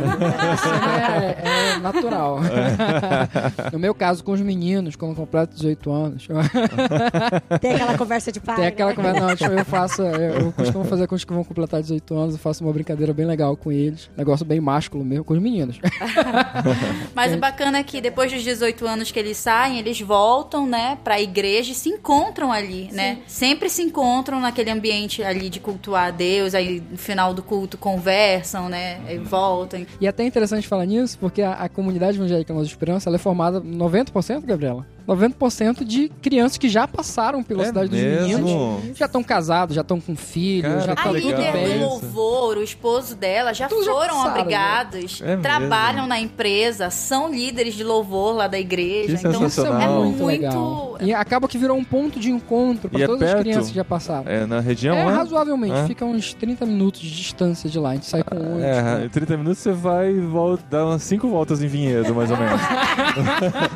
é, é natural. no meu caso, com os meninos, quando completo 18 anos, Tem aquela conversa de pai. tem aquela né? conversa. Não, tipo, eu faço. Eu, eu costumo fazer com os que vão completar 18 anos, eu faço uma brincadeira bem legal com eles. Negócio bem másculo mesmo, com os meninos. Mas o bacana é que depois dos 18 anos que eles saem, eles voltam, né, pra igreja e se encontram ali, né? Sempre se encontram naquele ambiente ali de cultuar a Deus, aí no final do culto conversam, né? E voltam. E é até interessante falar nisso, porque a, a comunidade evangélica Nós Esperança ela é formada 90%, Gabriela? 90% de crianças que já passaram pela É cidade dos mesmo? meninos. Já estão casados, já estão com filhos, Cara, já A Tá estão tudo bem. do louvor, o esposo dela, já Tudo já foram passaram, né? abrigados, É trabalham na empresa, são líderes de louvor lá da igreja. Que então Isso é muito, muito legal. E acaba que virou um ponto de encontro para é todas as crianças que já passaram. É na região, É, né? razoavelmente. É? Fica uns 30 minutos de distância de lá. A gente sai com ônibus. É, em 30 minutos você vai e volta, dá umas 5 voltas em Vinhedo, mais ou menos.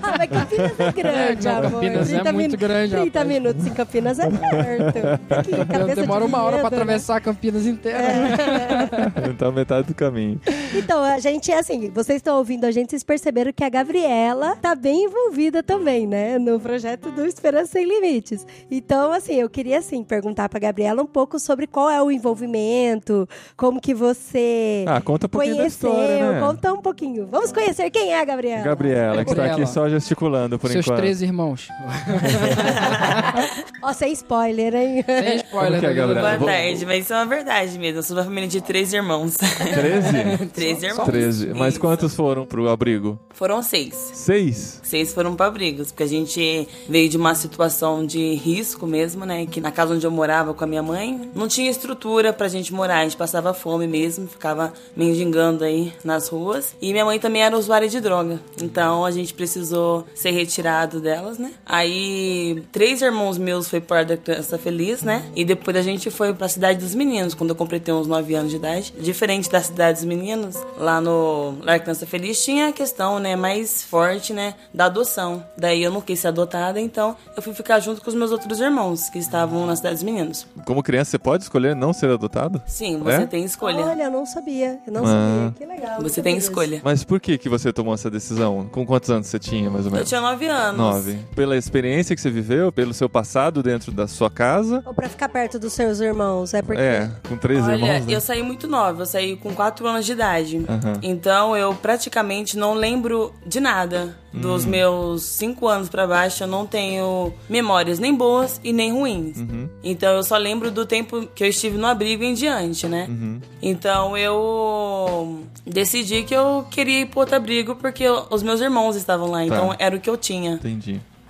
Ah, mas Campinas é grande, amor. Campinas é 30 muito grande, 30 rapaz. minutos em Campinas é perto. Demora de uma hora pra Vinhedo, né? atravessar Campinas inteira. tá metade do caminho. Então, a gente, assim, vocês estão ouvindo a gente, vocês perceberam que a Gabriela tá bem envolvida também, né? No projeto do Esperança Sem Limites. Então, assim, eu queria, assim, perguntar pra Gabriela um pouco sobre qual é o envolvimento, como que você Ah, conta um pouquinho da conheceu, história, né? conta um pouquinho. Vamos conhecer quem é a Gabriela. Gabriela, que tá Gabriela. aqui só gesticulando por Seus enquanto. 13 irmãos. Ó, sem spoiler, hein? Sem spoiler, Como que é, tá, Gabriela? Boa Vou- tarde, mas isso é uma verdade mesmo. Eu sou uma família de três irmãos. 13? três irmãos. 13. Mas Isso. quantos foram pro abrigo? Foram seis. Seis? Seis foram para abrigos, porque a gente veio de uma situação de risco mesmo, né? Que na casa onde eu morava com a minha mãe, não tinha estrutura pra gente morar. A gente passava fome mesmo, ficava mendigando aí nas ruas. E minha mãe também era usuária de droga. Então a gente precisou ser retirado delas, né? Aí três irmãos meus foi para da criança feliz, né? E depois a gente foi pra cidade dos meninos, quando eu completei uns 9 anos de idade. Diferente da cidade dos meninos, lá no Lar Criança Feliz tinha a questão, né, mais forte, né, da adoção. Daí eu não quis ser adotada, então eu fui ficar junto com os meus outros irmãos, que estavam na cidade dos meninos. Como criança, você pode escolher não ser adotado? Sim, você É? tem escolha. Olha, eu não sabia. Eu não Ah. sabia. Que legal. Você tem escolha. Mas por que, que você tomou essa decisão? Com quantos anos você tinha, mais ou Eu menos? tinha 9 anos. Nove. Pela experiência que você viveu, pelo seu passado dentro da sua casa. Ou pra ficar perto dos seus irmãos, é porque... É, com três Olha, irmãos. né? eu saí muito nova, eu saí com 4 anos de idade. Aham. Então eu praticamente não lembro de nada. Dos meus 5 anos pra baixo, eu não tenho memórias nem boas e nem ruins. Uhum. Então eu só lembro do tempo que eu estive no abrigo em diante, né? Uhum. Então eu decidi que eu queria ir pro outro abrigo porque eu- os meus irmãos estavam lá, então era o que eu tinha, Entendi.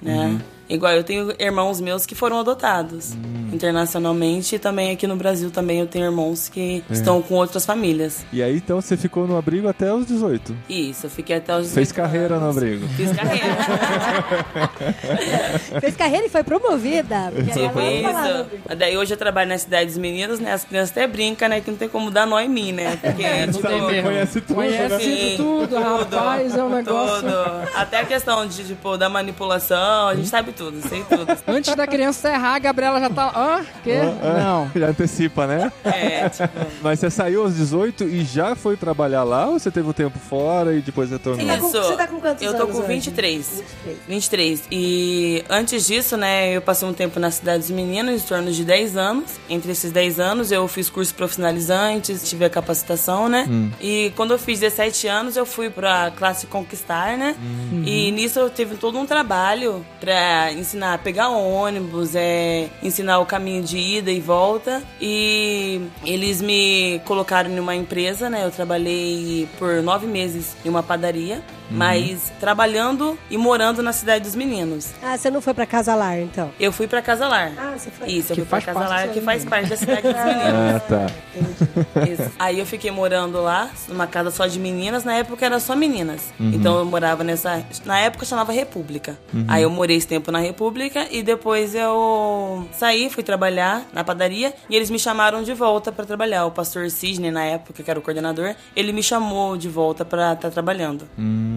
Né? Igual eu tenho irmãos meus que foram adotados internacionalmente e também aqui no Brasil também eu tenho irmãos que estão com outras famílias. E aí, então, você ficou no abrigo até os 18. Isso, eu fiquei até os Fez 18 carreira no anos. abrigo. Fiz carreira. Fez carreira e foi promovida. tipo isso. Daí hoje eu trabalho na cidade dos meninos, né? As crianças até brincam, né? Que não tem como dar nó em mim, né? Porque, Não tem mesmo. conhece tudo, Conhece Sim, tudo, rapaz, é um negócio. Tudo. Até a questão de, tipo, da manipulação, a gente sabe tudo, sei tudo. Antes da criança errar, a Gabriela já tá. Hã? Quê? Não. Já antecipa, né? É, tipo. Mas você saiu aos 18 e já foi trabalhar lá ou você teve um tempo fora e depois retornou? tá Isso. você tá com quantos Eu tô anos com hoje? 23. 23. E antes disso, né, eu passei um tempo na cidade dos meninos, em torno de 10 anos. Entre esses 10 anos, eu fiz cursos profissionalizantes, tive a capacitação, né? Hum. E quando eu fiz 17 anos, eu fui pra classe Conquistar, né? Uhum. E nisso eu tive todo um trabalho pra ensinar a pegar ônibus, é, ensinar o caminho de ida e volta. E eles me colocaram em uma empresa, né? Eu trabalhei por nove meses em uma padaria. Mas trabalhando e morando na cidade dos meninos. Ah, você não foi pra Casa Lar, então? Eu fui pra Casa Lar. Ah, você foi. Isso, eu Que fui pra faz Casa parte Lar, da que faz vida. parte da cidade dos meninos. Ah, tá. Isso. Aí eu fiquei morando lá, numa casa só de meninas. Na época era só meninas. Então eu morava nessa. Na época chamava República. Aí eu morei esse tempo na República e depois eu saí, fui trabalhar na padaria e eles me chamaram de volta pra trabalhar. O pastor Sidney, na época, que era o coordenador, ele me chamou de volta pra estar trabalhando.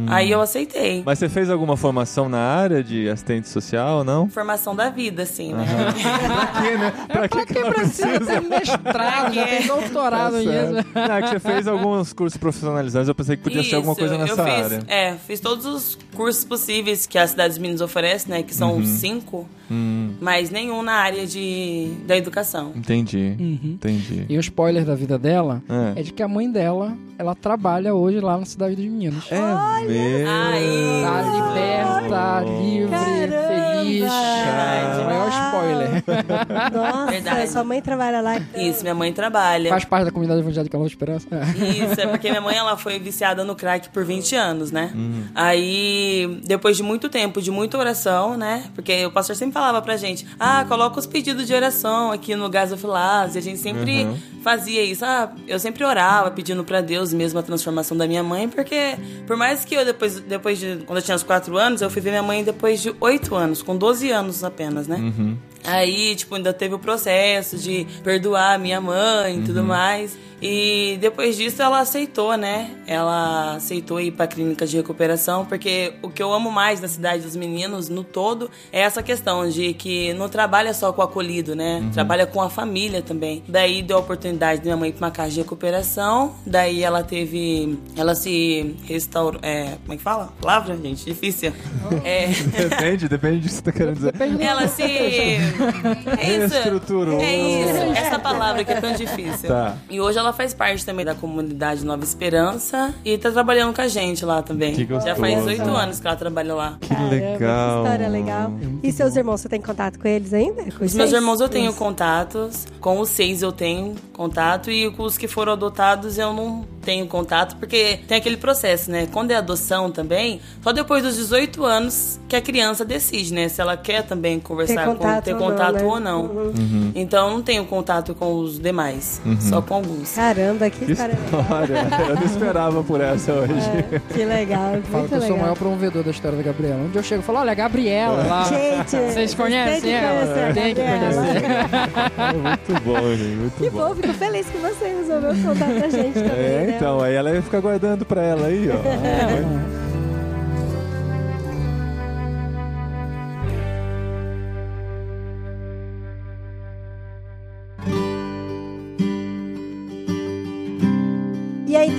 Aí eu aceitei. Mas você fez alguma formação na área de assistente social, não? Formação da vida, assim, né? pra quê, né? Pra Pra que que precisa ter mestrado, já tem doutorado nisso? Não, é que você fez alguns cursos profissionalizantes, eu pensei que podia ser alguma Isso, coisa eu nessa fiz, área. É, fiz todos os cursos possíveis que a Cidade dos Meninos oferece, né? Que são Uhum. cinco, Hum, mas nenhum na área de, da educação. entendi. Uhum. Entendi. E o spoiler da vida dela É. é de que a mãe dela, ela trabalha hoje lá na cidade dos meninos. É mesmo. Aí. Tá liberta, livre, Caramba! feliz. Maior spoiler. Nossa, Verdade. sua mãe trabalha lá. Isso, minha mãe trabalha. Faz parte da comunidade evangélica Nova Esperança. Isso, é porque minha mãe ela foi viciada no crack por 20 anos, né? Uhum. Aí, depois de muito tempo, de muita oração, né? Porque o pastor sempre falava pra gente: ah, coloca os pedidos de oração aqui no gasofilas. E a gente sempre Uhum. fazia isso. Ah, eu sempre orava pedindo pra Deus mesmo a transformação da minha mãe, porque por mais que eu depois, depois de. Quando eu tinha uns 4 anos, eu fui ver minha mãe depois de 8 anos, com 12 anos apenas, né? Uhum. Aí, tipo, ainda teve o processo de perdoar minha mãe e tudo mais. E depois disso ela aceitou, né? Ela aceitou ir pra clínica de recuperação, porque o que eu amo mais na cidade dos meninos, no todo, é essa questão de que não trabalha só com o acolhido, né? Trabalha com a família também. Daí deu a oportunidade de minha mãe ir pra uma casa de recuperação. Daí ela teve. Ela se restaurou. É, como é que fala? Palavra, gente? Difícil. É. Depende, depende do que você tá querendo dizer. Ela se. É isso. Reestruturou. É isso. Essa palavra que é tão difícil. Tá. E hoje ela faz parte também da comunidade Nova Esperança e tá trabalhando com a gente lá também. Que gostoso. Já faz oito anos que ela trabalha lá. Que Caramba, legal. Que história legal. E seus irmãos, você tem contato com eles ainda? Com Os meus irmãos eu tenho contatos, com os seis eu tenho contato e com os que foram adotados eu não tenho contato, porque tem aquele processo, né? Quando é adoção também, só depois dos 18 anos que a criança decide, né? Se ela quer também conversar Ter com, contato ter ou não, contato né? ou não. Uhum. Então eu não tenho contato com os demais, só com alguns. Caramba, que Que história legal. Eu não esperava por essa hoje. É, que legal, Falo muito que eu sou o legal. maior promovedor da história da Gabriela. Onde eu chego, eu falo, olha, a Gabriela lá. Gente, Vocês conhecem tem que ela? Tem que Gabriela. conhecer. muito bom, gente. Muito Que bom. bom, fico feliz que você resolveu contar pra gente também, É, né? então, aí ela ia ficar guardando pra ela aí, ó.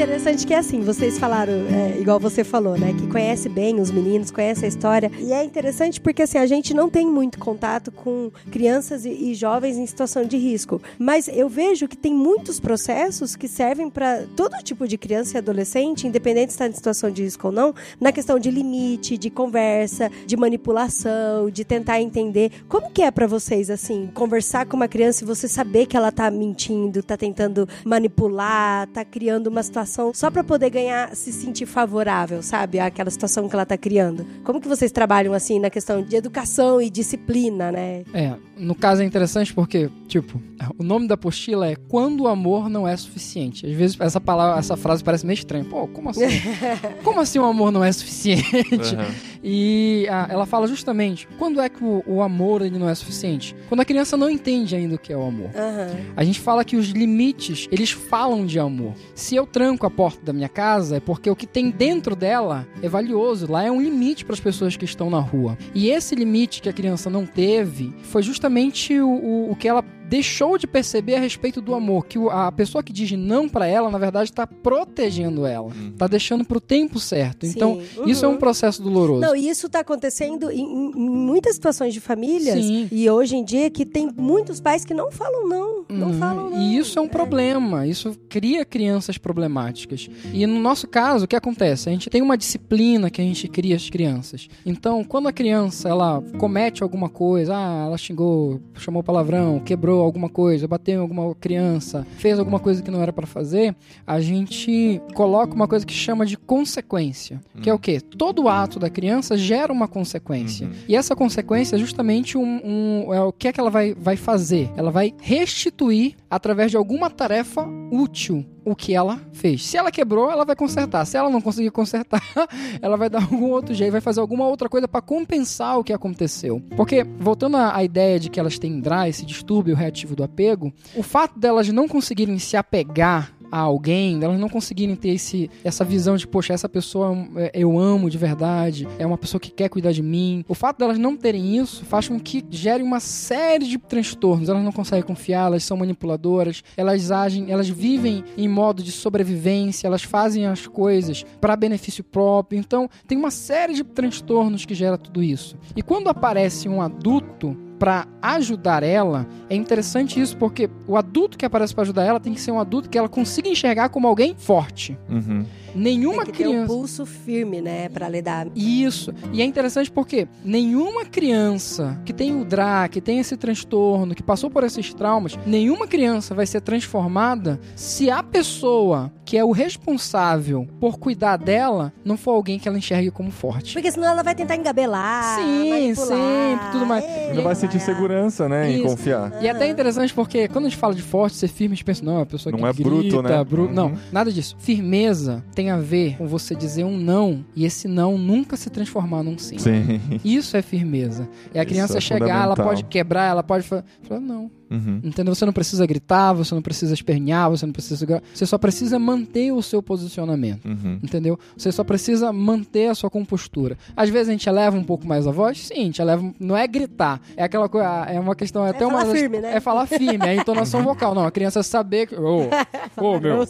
interessante que é assim, vocês falaram, é, igual você falou, né? Que conhece bem os meninos, conhece a história. E é interessante porque assim, a gente não tem muito contato com crianças e, e jovens em situação de risco. Mas eu vejo que tem muitos processos que servem para todo tipo de criança e adolescente, independente se está em situação de risco ou não, na questão de limite, de conversa, de manipulação, de tentar entender. Como que é para vocês, assim, conversar com uma criança e você saber que ela tá mentindo, tá tentando manipular, tá criando uma situação só para poder ganhar, se sentir favorável, sabe? Aquela situação que ela tá criando. Como que vocês trabalham, assim, na questão de educação e disciplina, né? É, no caso é interessante porque, tipo, o nome da apostila é Quando o amor não é suficiente. Às vezes essa palavra, essa frase parece meio estranha. Pô, como assim? como assim o amor não é suficiente? Aham. E ah, ela fala justamente quando é que o, o amor ele não é suficiente? Quando a criança não entende ainda o que é o amor. Aham. A gente fala que os limites, eles falam de amor. Se eu tranco a porta da minha casa, é porque o que tem dentro dela é valioso. Lá é um limite para as pessoas que estão na rua. E esse limite que a criança não teve foi justamente o, o, o que ela deixou de perceber a respeito do amor, que o- a pessoa que diz não pra ela, na verdade, tá protegendo ela, tá deixando pro tempo certo. Sim. Então, isso é um Uhum. processo doloroso. Não, e isso tá acontecendo em, em- muitas situações de famílias. Sim. E hoje em dia que tem muitos pais que não falam não. Não Uhum. falam não. E isso é um problema, isso cria crianças problemáticas. E no nosso caso, o que acontece? A gente tem uma disciplina que a gente cria as crianças. Então, quando a criança ela comete alguma coisa, ah, ela xingou, chamou palavrão, quebrou alguma coisa, bateu em alguma criança, fez alguma coisa que não era pra fazer, a gente coloca uma coisa que chama de consequência, que é o quê? Todo ato da criança gera uma consequência. E essa consequência é justamente um, um- é o que é que ela vai, vai fazer? Ela vai restituir através de alguma tarefa útil o que ela fez. Se ela quebrou, ela vai consertar. Se ela não conseguir consertar, ela vai dar algum outro jeito, vai fazer alguma outra coisa para compensar o que aconteceu. Porque, voltando à ideia de que elas têm DRA, esse distúrbio reativo do apego, o fato delas não conseguirem se apegar a alguém, delas não conseguirem ter esse, essa visão de, poxa, essa pessoa é, eu amo de verdade, é uma pessoa que quer cuidar de mim. O fato delas não terem isso faz com que gere uma série de transtornos. Elas não conseguem confiar, elas são manipuladoras, elas agem, elas vivem em modo de sobrevivência, elas fazem as coisas para benefício próprio. Então, tem uma série de transtornos que gera tudo isso. E quando aparece um adulto para ajudar ela, é interessante isso porque o adulto que aparece para ajudar ela tem que ser um adulto que ela consiga enxergar como alguém forte. Uhum. Nenhuma Tem que ter um criança pulso firme, né, pra lidar. isso. E é interessante porque nenhuma criança que tem o DRA, que tem esse transtorno, que passou por esses traumas, nenhuma criança vai ser transformada se a pessoa que é o responsável por cuidar dela não for alguém que ela enxergue como forte. Porque senão ela vai tentar engabelar. Sim, sempre, tudo mais. Não vai sentir segurança, né? Em Isso. confiar. E é até interessante porque quando a gente fala de forte, ser firme, a gente pensa, não, é a pessoa Não que é bruto, grita, né? bru- Uhum. Não, nada disso. Firmeza tem a ver com você dizer um não e esse não nunca se transformar num sim. Sim. Isso é firmeza. É a criança é chegar, ela pode quebrar, ela pode fa- falar, não. Uhum. Entendeu? Você não precisa gritar, você não precisa espernear, você não precisa. Você só precisa manter o seu posicionamento. Uhum. Entendeu? Você só precisa manter a sua compostura. Às vezes a gente eleva um pouco mais a voz, sim, a gente eleva. Não é gritar. É aquela coisa. É uma questão. É até falar uma. firme, né? É falar firme, é a entonação vocal. Não, a criança saber que. Ô, ô, meu.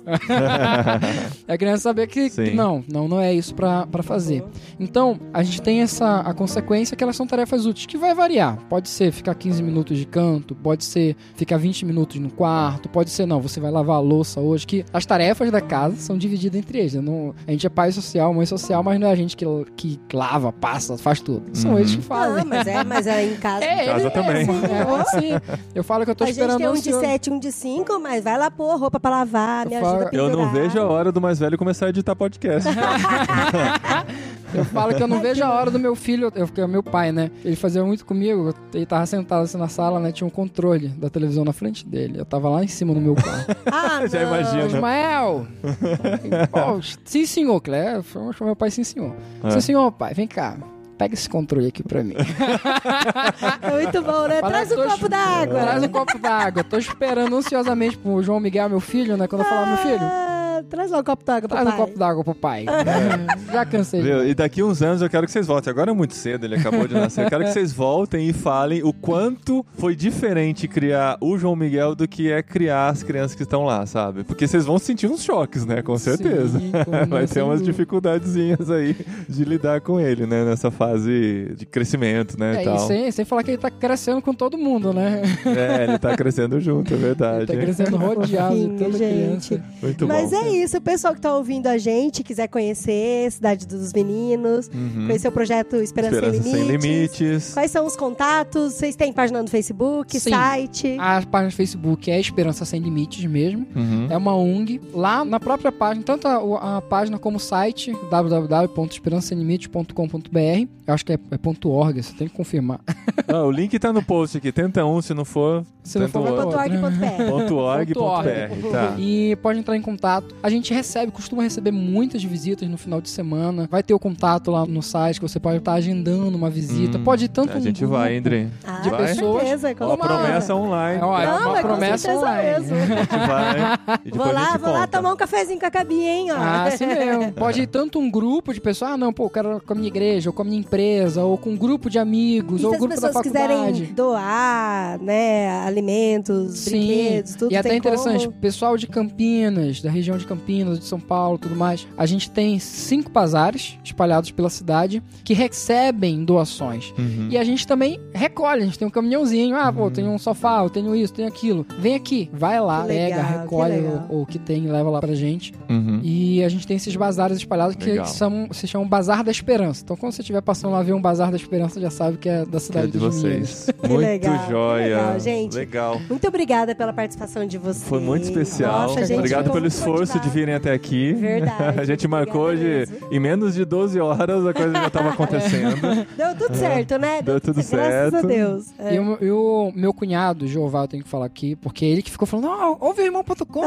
é a criança saber que. Sim. Não, não, não é isso pra, pra fazer. Então, a gente tem essa a consequência que elas são tarefas úteis, que vai variar. Pode ser ficar 15 minutos de canto, pode ser ficar 20 minutos no quarto, pode ser, não, você vai lavar a louça hoje, que as tarefas da casa são divididas entre eles. né? Não, a gente é pai social, mãe social, mas não é a gente que, que lava, passa, faz tudo. São Uhum. eles que fazem. Ah, mas é, mas é em casa. É, casa eles também. mesmo. É, assim, eu falo que eu tô a gente esperando tem um de ansioso. 7, um de 5, mas vai lá pôr roupa pra lavar, me Eu ajuda falo- a pendurar. Eu não vejo a hora do mais velho começar a editar podcast. Eu falo que eu não vejo a hora do meu filho, eu, que é meu pai, né? Ele fazia muito comigo, ele tava sentado assim na sala, né? Tinha um controle da televisão na frente dele. Eu tava lá em cima no meu quarto. Ah, Já não. imagino. Ismael! Sim, senhor, Clé. Chamou meu pai, sim, senhor. É. Sim, senhor, pai, vem cá. Pega esse controle aqui pra mim. É muito bom, né? Fala, Traz um copo d'água. Traz um copo d'água. Tô esperando ansiosamente pro João Miguel, meu filho, né? Quando eu falar, meu filho, traz lá um copo d'água, traz um papai. copo d'água pro pai. Já cansei. de- Viu? E daqui uns anos eu quero que vocês voltem. Agora é muito cedo, ele acabou de nascer. Eu quero que vocês voltem e falem o quanto foi diferente criar o João Miguel do que é criar as crianças que estão lá, sabe? Porque vocês vão sentir uns choques, né? Com certeza. Sim, Vai ter umas dificuldadezinhas aí de lidar com ele, né? Nessa fase de crescimento, né? É, e e tal. sem, sem falar que ele tá crescendo com todo mundo, né? É, ele tá crescendo junto, é Ele verdade. tá crescendo rodeado de Fofinho, toda gente. criança. Muito Mas bom. é isso, o pessoal que tá ouvindo a gente, quiser conhecer Cidade dos Meninos, Uhum. conhecer o projeto Esperança, Esperança Sem, sem Limites. limites. Quais são os contatos? Vocês têm página no Facebook, Sim. site? A página do Facebook é Esperança Sem Limites mesmo. Uhum. É uma ONG. Lá na própria página, tanto a, a página como o site, www.esperançasemlimites.com.br. Eu acho que é, é ponto .org, você tem que confirmar. Ah, o link tá no post aqui. Tenta um, se não for, Se não for, É ponto .org.br. .org, tá. E pode entrar em contato. A gente recebe, costuma receber muitas visitas no final de semana. Vai ter o contato lá no site que você pode estar agendando uma visita. Hum, pode ir tanto A um gente grupo- vai, André. Ah, De com pessoas. certeza. com Ó, a certeza. promessa online. É, ó, é Não, uma com promessa certeza online. mesmo. A gente vai. e Vou lá, gente vou lá tomar um cafezinho com a Gabi, hein, ó. Ah, assim mesmo. Pode ir tanto um grupo de pessoas, ah, não, pô, eu quero com a minha igreja, ou com a minha empresa, ou com um grupo de amigos, E ou se um as grupo da pessoas pessoas quiserem faculdade. doar, né, alimentos, brinquedos, tudo E até tem interessante, como. pessoal de Campinas, da região de Campinas, de São Paulo, tudo mais, a gente tem cinco bazares espalhados pela cidade que recebem doações. Uhum. E a gente também recolhe, a gente tem um caminhãozinho, ah, pô, tem um sofá, eu tenho isso, tenho aquilo. Vem aqui, vai lá, Que pega, legal, recolhe o, o que tem e leva lá pra gente. Uhum. E a gente tem esses bazares espalhados que são, se chamam Bazar da Esperança. Então quando você estiver passando lá ver um Bazar da Esperança, já sabe que é da Que é cidade de vocês. Muito legal, joia. legal, gente. Legal. Muito obrigada pela participação de vocês. Foi muito especial. Nossa, gente, Obrigado pelo esforço de motivada. virem até aqui. Verdade, A gente marcou de em menos de 12 horas a coisa já estava acontecendo. Deu tudo certo, né? Deu tudo Graças a certo. Deus. É. E o, e o meu cunhado, Jeová, eu tenho que falar aqui, porque ele que ficou falando, não, ouve o irmão.com, pô,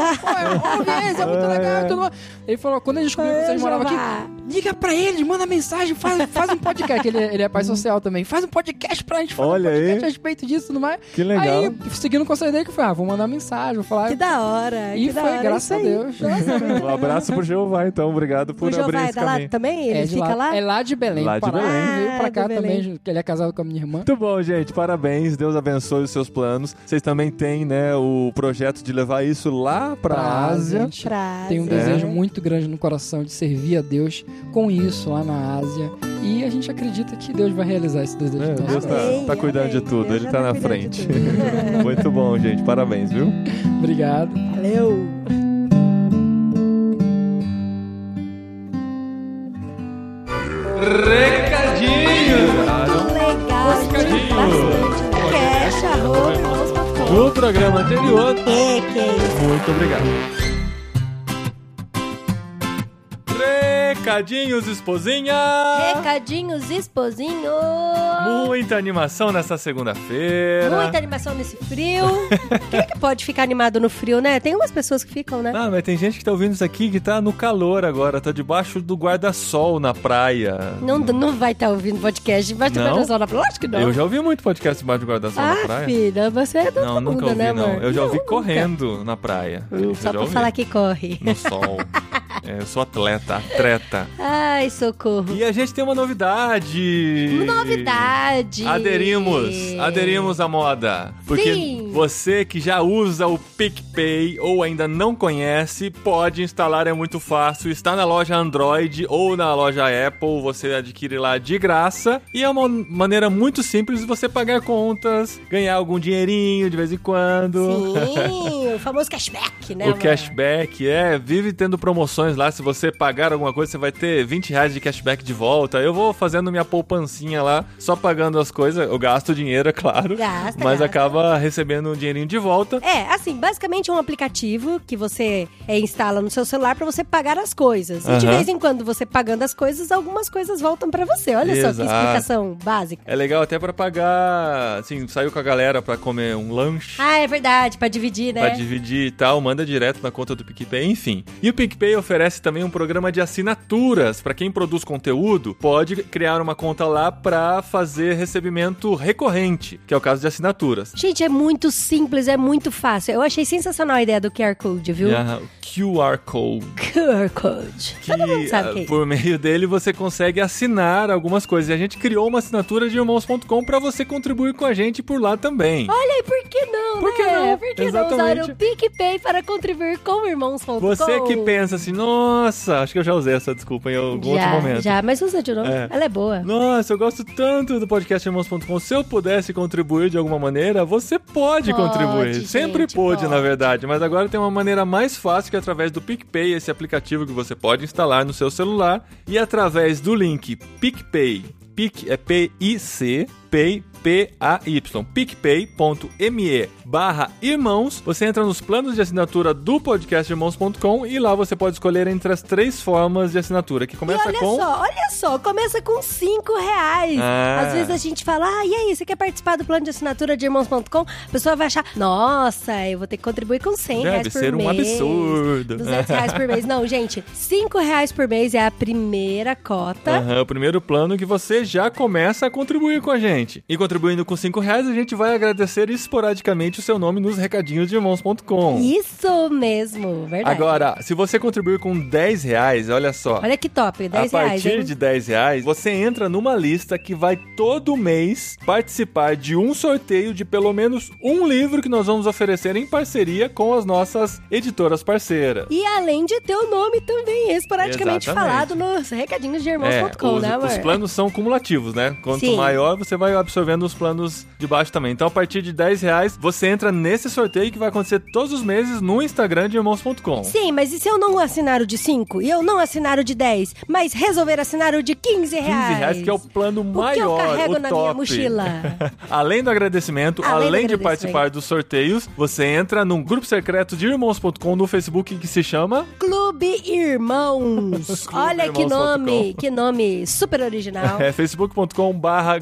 ouve esse, é muito legal e tudo mais. Ele falou, quando ele descobriu que vocês moravam aqui, liga pra ele, manda mensagem, faz, faz um podcast. ele, ele é pai social também, faz um podcast pra gente, faz Olha um podcast aí. a respeito disso e tudo mais. Que legal. Aí, seguindo o conselho dele, que foi, ah, vou mandar mensagem, vou falar. Que da hora. E que da foi, hora, graças a. Deus. Nossa, Um abraço pro Jeová, então. Obrigado por o Jeová abrir é esse da lá caminho. também? Ele é, de fica lá? É lá de Belém, Lá de. Belém. Ele veio Ah, pra cá Belém. também, que ele é casado com a minha irmã. Muito bom, gente. Parabéns. Deus abençoe os seus planos. Vocês também têm, né, o projeto de levar isso lá pra, Pra Ásia. gente Frase. Tem um É. desejo muito grande no coração de servir a Deus com isso lá na Ásia. E a gente acredita que Deus vai realizar esse desejo. É, do nosso Deus tá, tá cuidando de tudo. Deus Ele tá tá na frente. Muito bom, gente. Parabéns, viu? Obrigado. Valeu. Recadinho! Legal, gente. Bastante. Cash, arroba. No programa anterior. É, que é isso. Muito obrigado. Recadinhos, esposinha! Recadinhos, esposinho. Muita animação nessa segunda-feira. Muita animação nesse frio. Quem é que pode ficar animado no frio, né? Tem umas pessoas que ficam, né? Ah, mas tem gente que tá ouvindo isso aqui que tá no calor agora, tá debaixo do guarda-sol na praia. Não, não vai estar ouvindo podcast, ter Não? guarda-sol na praia. Lógico que não. Eu já ouvi muito podcast debaixo do guarda-sol na Ah, praia. filha, você é do Não, nunca mundo, ouvi, né, não. amor? Eu já ouvi Não, nunca. correndo na praia. Hum, Só pra ouvi. falar que corre. No sol. É, eu sou atleta, atleta. Ai, socorro. E a gente tem uma novidade. Novidade. Aderimos, aderimos à moda. Porque Sim. você que já usa o PicPay ou ainda não conhece, pode instalar, é muito fácil. Está na loja Android ou na loja Apple, você adquire lá de graça. E é uma maneira muito simples de você pagar contas, ganhar algum dinheirinho de vez em quando. Sim, o famoso cashback, né? O amor? cashback é, vive tendo promoções lá. Se você pagar alguma coisa, você vai ter 20 reais de cashback de volta. Eu vou fazendo minha poupancinha lá, só pagando as coisas. Eu gasto dinheiro, é claro. Gasta, mas gasta. acaba recebendo um dinheirinho de volta. É, assim, basicamente é um aplicativo que você é, instala no seu celular pra você pagar as coisas. E de Aham. vez em quando você pagando as coisas, algumas coisas voltam pra você. Olha só que Exato. explicação básica. É legal até pra pagar, assim, saiu com a galera pra comer um lanche. Ah, é verdade, pra dividir, né? Pra dividir e tal, manda direto na conta do PicPay, enfim. E o PicPay oferece também um programa de assinaturas. Pra quem produz conteúdo, pode criar uma conta lá pra fazer recebimento recorrente, que é o caso de assinaturas. Gente, é muito simples, é muito fácil. Eu achei sensacional a ideia do QR Code, viu? E a QR Code. QR Code. Que Todo mundo sabe ah, que é por meio dele você consegue assinar algumas coisas. E a gente criou uma assinatura de irmãos.com pra você contribuir com a gente por lá também. Olha aí, por que não, Por que né? não? Por que não usar Exatamente. o PicPay para contribuir com irmãos.com? Você que pensa assim, nossa, acho que eu já usei essa desculpa em algum outro Já, momento. já, mas usa de novo. É. Ela é boa. Nossa, eu gosto tanto do podcast Irmãos.com. Se eu pudesse contribuir de alguma maneira, você pode, Pode, contribuir. gente, Sempre pôde, na verdade. Mas agora tem uma maneira mais fácil que é através do PicPay, esse aplicativo que você pode instalar no seu celular. E através do link PicPay, Pic é P-I-C, Pay, P-A-Y, picpay.me barra irmãos. Você entra nos planos de assinatura do podcast irmãos.com e lá você pode escolher entre as três formas de assinatura, que E começa olha com... só, olha só, começa com 5 reais. Ah. Às vezes a gente fala, ah, e aí, você quer participar do plano de assinatura de irmãos.com? A pessoa vai achar, nossa, eu vou ter que contribuir com 100 reais Deve por ser um mês. absurdo. 200 reais por mês. Não, gente, 5 reais por mês é a primeira cota. Aham, o primeiro plano que você já começa a contribuir com a gente. Gente. E contribuindo com 5 reais, a gente vai agradecer esporadicamente o seu nome nos recadinhos de irmãos.com. Isso mesmo, verdade. Agora, se você contribuir com 10 reais, olha só. Olha que top, 10 a reais, partir hein? de 10 reais, você entra numa lista que vai todo mês participar de um sorteio de pelo menos um livro que nós vamos oferecer em parceria com as nossas editoras parceiras. E além de ter o nome também esporadicamente Exatamente. falado nos recadinhos de É, irmãos.com, os, né, amor? os planos são cumulativos, né? Quanto Sim. maior, você vai absorvendo os planos de baixo também. Então, a partir de 10 reais, você entra nesse sorteio que vai acontecer todos os meses no Instagram de irmãos.com. Sim, mas e se eu não assinar o de 5 e eu não assinar o de 10, mas resolver assinar o de 15 15 reais? reais, que é o plano O que maior, eu carrego o na top. minha mochila? além do agradecimento, Além do além, de agradecimento. participar dos sorteios, você entra num grupo secreto de irmãos.com no Facebook que se chama Clube Irmãos. Olha que Irmãos.com. nome, que nome super original. É facebook.com barra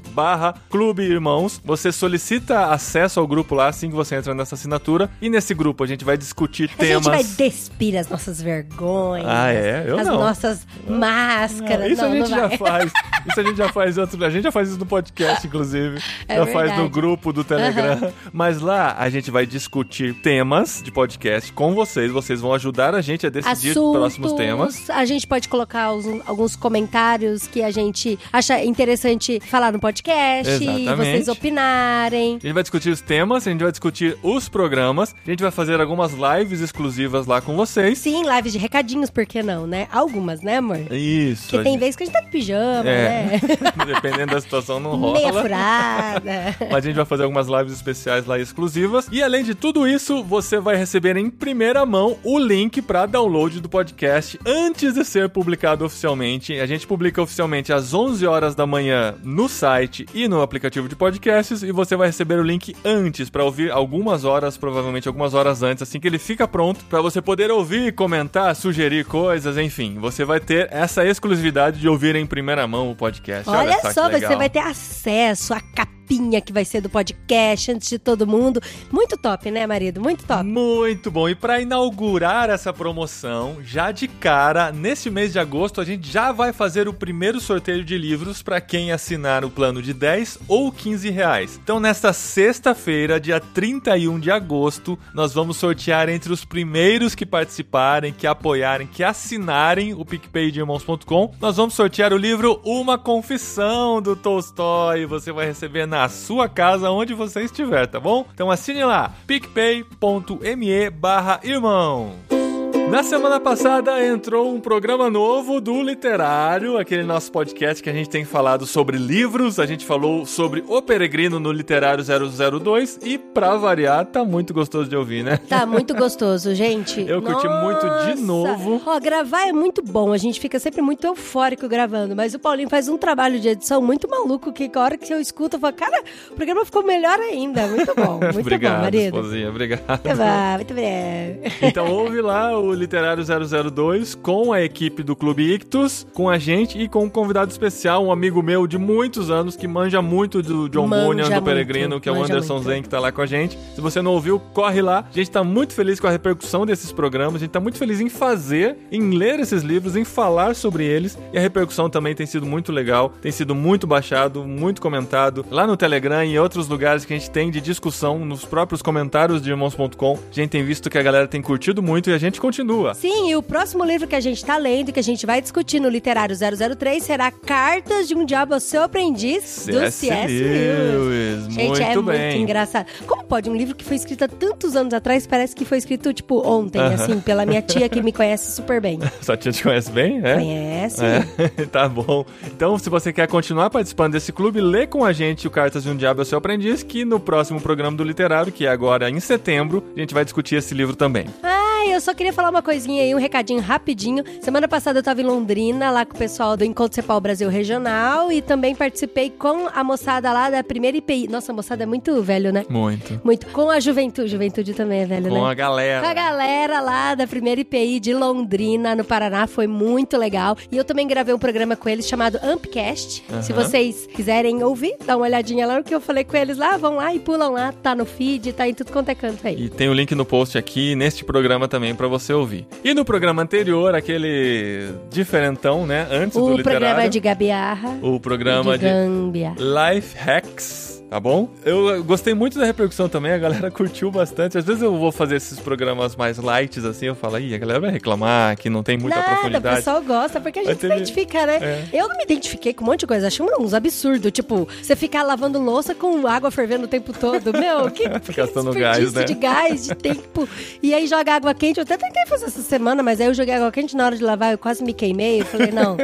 barra clube irmãos. Você solicita acesso ao grupo lá assim que você entra nessa assinatura. E nesse grupo a gente vai discutir A gente temas. vai despir as nossas vergonhas. Ah, é? Eu as não. nossas máscaras. Isso não, a gente não já vai. faz. Isso a gente já faz. A gente já faz isso no podcast, inclusive. É já faz no verdade. grupo do Telegram. Mas lá a gente vai discutir temas de podcast com vocês. Vocês vão ajudar a gente a decidir os Assuntos, próximos temas. A gente pode colocar os- alguns comentários que a gente acha interessante falar no podcast. Exatamente. Vocês opinarem. A gente vai discutir os temas, a gente vai discutir os programas, a gente vai fazer algumas lives exclusivas lá com vocês. Sim, lives de recadinhos, por que não, né? Algumas, né, amor? Isso. Porque tem gente- vezes que a gente tá de pijama, É. né? Dependendo da situação, não rola. Meia furada. Mas a gente vai fazer algumas lives especiais lá exclusivas. E além de tudo isso, você vai receber em primeira mão o link para download do podcast antes de ser publicado oficialmente. A gente publica oficialmente às 11 horas da manhã no site e no aplicativo de podcasts. E você vai receber o link antes para ouvir algumas horas, provavelmente algumas horas antes, assim que ele fica pronto, para você poder ouvir, comentar, sugerir coisas, enfim. Você vai ter essa exclusividade de ouvir em primeira mão o podcast. Olha, Olha só, você vai ter acesso à capinha que vai ser do podcast antes de todo mundo. Muito top, né, marido? Muito top. Muito bom. E para inaugurar essa promoção, já de cara, nesse mês de agosto, a gente já vai fazer o primeiro sorteio de livros para quem assinar o plano de 10 ou 15 reais. Então, nesta sexta-feira, dia 31 de agosto, nós vamos sortear entre os primeiros que participarem, que apoiarem, que assinarem o PicPay de irmãos.com. Nós vamos sortear o livro Uma Confissão do Tolstói. Você vai receber na sua casa, onde você estiver, tá bom? Então assine lá, picpay.me barra irmão. Na semana passada entrou um programa novo do Literário, aquele nosso podcast que a gente tem falado sobre livros. A gente falou sobre O Peregrino no Literário 002 e, pra variar, tá muito gostoso de ouvir, né? Tá muito gostoso, gente. Eu curti muito de novo. Ó, gravar é muito bom. A gente fica sempre muito eufórico gravando. Mas o Paulinho faz um trabalho de edição muito maluco que a hora que eu escuto, eu falo, cara, o programa ficou melhor ainda. Muito bom, muito obrigado, bom, marido. esposinha, obrigado. Muito bom, muito bem. Então ouve lá o Literário 002 com a equipe do Clube Ictus, com a gente e com um convidado especial, um amigo meu de muitos anos que manja muito do John Bunyan, do Peregrino, que é o Anderson muito. Zen que tá lá com a gente. Se você não ouviu, corre lá. A gente tá muito feliz com a repercussão desses programas, a gente tá muito feliz em fazer, em ler esses livros, em falar sobre eles. E a repercussão também tem sido muito legal, tem sido muito baixado, muito comentado lá no Telegram e em outros lugares que a gente tem de discussão, nos próprios comentários de irmãos.com. A gente tem visto que a galera tem curtido muito e a gente continua. Sim, e o próximo livro que a gente tá lendo e que a gente vai discutir no Literário 003 será Cartas de um Diabo ao Seu Aprendiz, do C.S. Lewis. Gente, é muito muito bem. engraçado. Como pode um livro que foi escrito há tantos anos atrás, parece que foi escrito, tipo, ontem, assim, pela minha tia que me conhece super bem. Sua tia te conhece bem? É? Conhece? É, tá bom. Então, se você quer continuar participando desse clube, lê com a gente o Cartas de um Diabo ao Seu Aprendiz, que no próximo programa do Literário, que é agora em setembro, a gente vai discutir esse livro também. Ah, eu só queria falar uma coisinha aí, um recadinho rapidinho. Semana passada eu tava em Londrina, lá com o pessoal do Encontro Cepal Brasil Regional, e também participei com a moçada lá da primeira IPI. Nossa, a moçada é muito velho, né? Muito. Muito. Com a juventude. Juventude também é velho, Com né? a galera. Com a galera lá da primeira IPI de Londrina, no Paraná, foi muito legal. E eu também gravei um programa com eles chamado Ampcast. Se Aham. vocês quiserem ouvir, dá uma olhadinha lá no que eu falei com eles lá, vão lá e pulam lá, tá no feed, tá em tudo quanto é canto aí. E tem o link no post aqui, neste programa também pra você ouvir. E no programa anterior, aquele diferentão, né? Antes do O literário. programa de gabiarra. O programa de de. Life Hacks. Tá bom? Eu gostei muito da repercussão também, a galera curtiu bastante. Às vezes eu vou fazer esses programas mais lights assim, eu falo, ih, a galera vai reclamar que não tem muita Nada, o profundidade. pessoal gosta, porque a Aí gente se identifica, né? É. Eu não me identifiquei com um monte de coisa, achei uns absurdos. Tipo, você ficar lavando louça com água fervendo o tempo todo. Meu, que, que Gastando gás, né? de gás, de tempo. E aí joga água quente. Eu até tentei fazer essa semana, mas aí eu joguei água quente na hora de lavar, eu quase me queimei. Eu falei, não,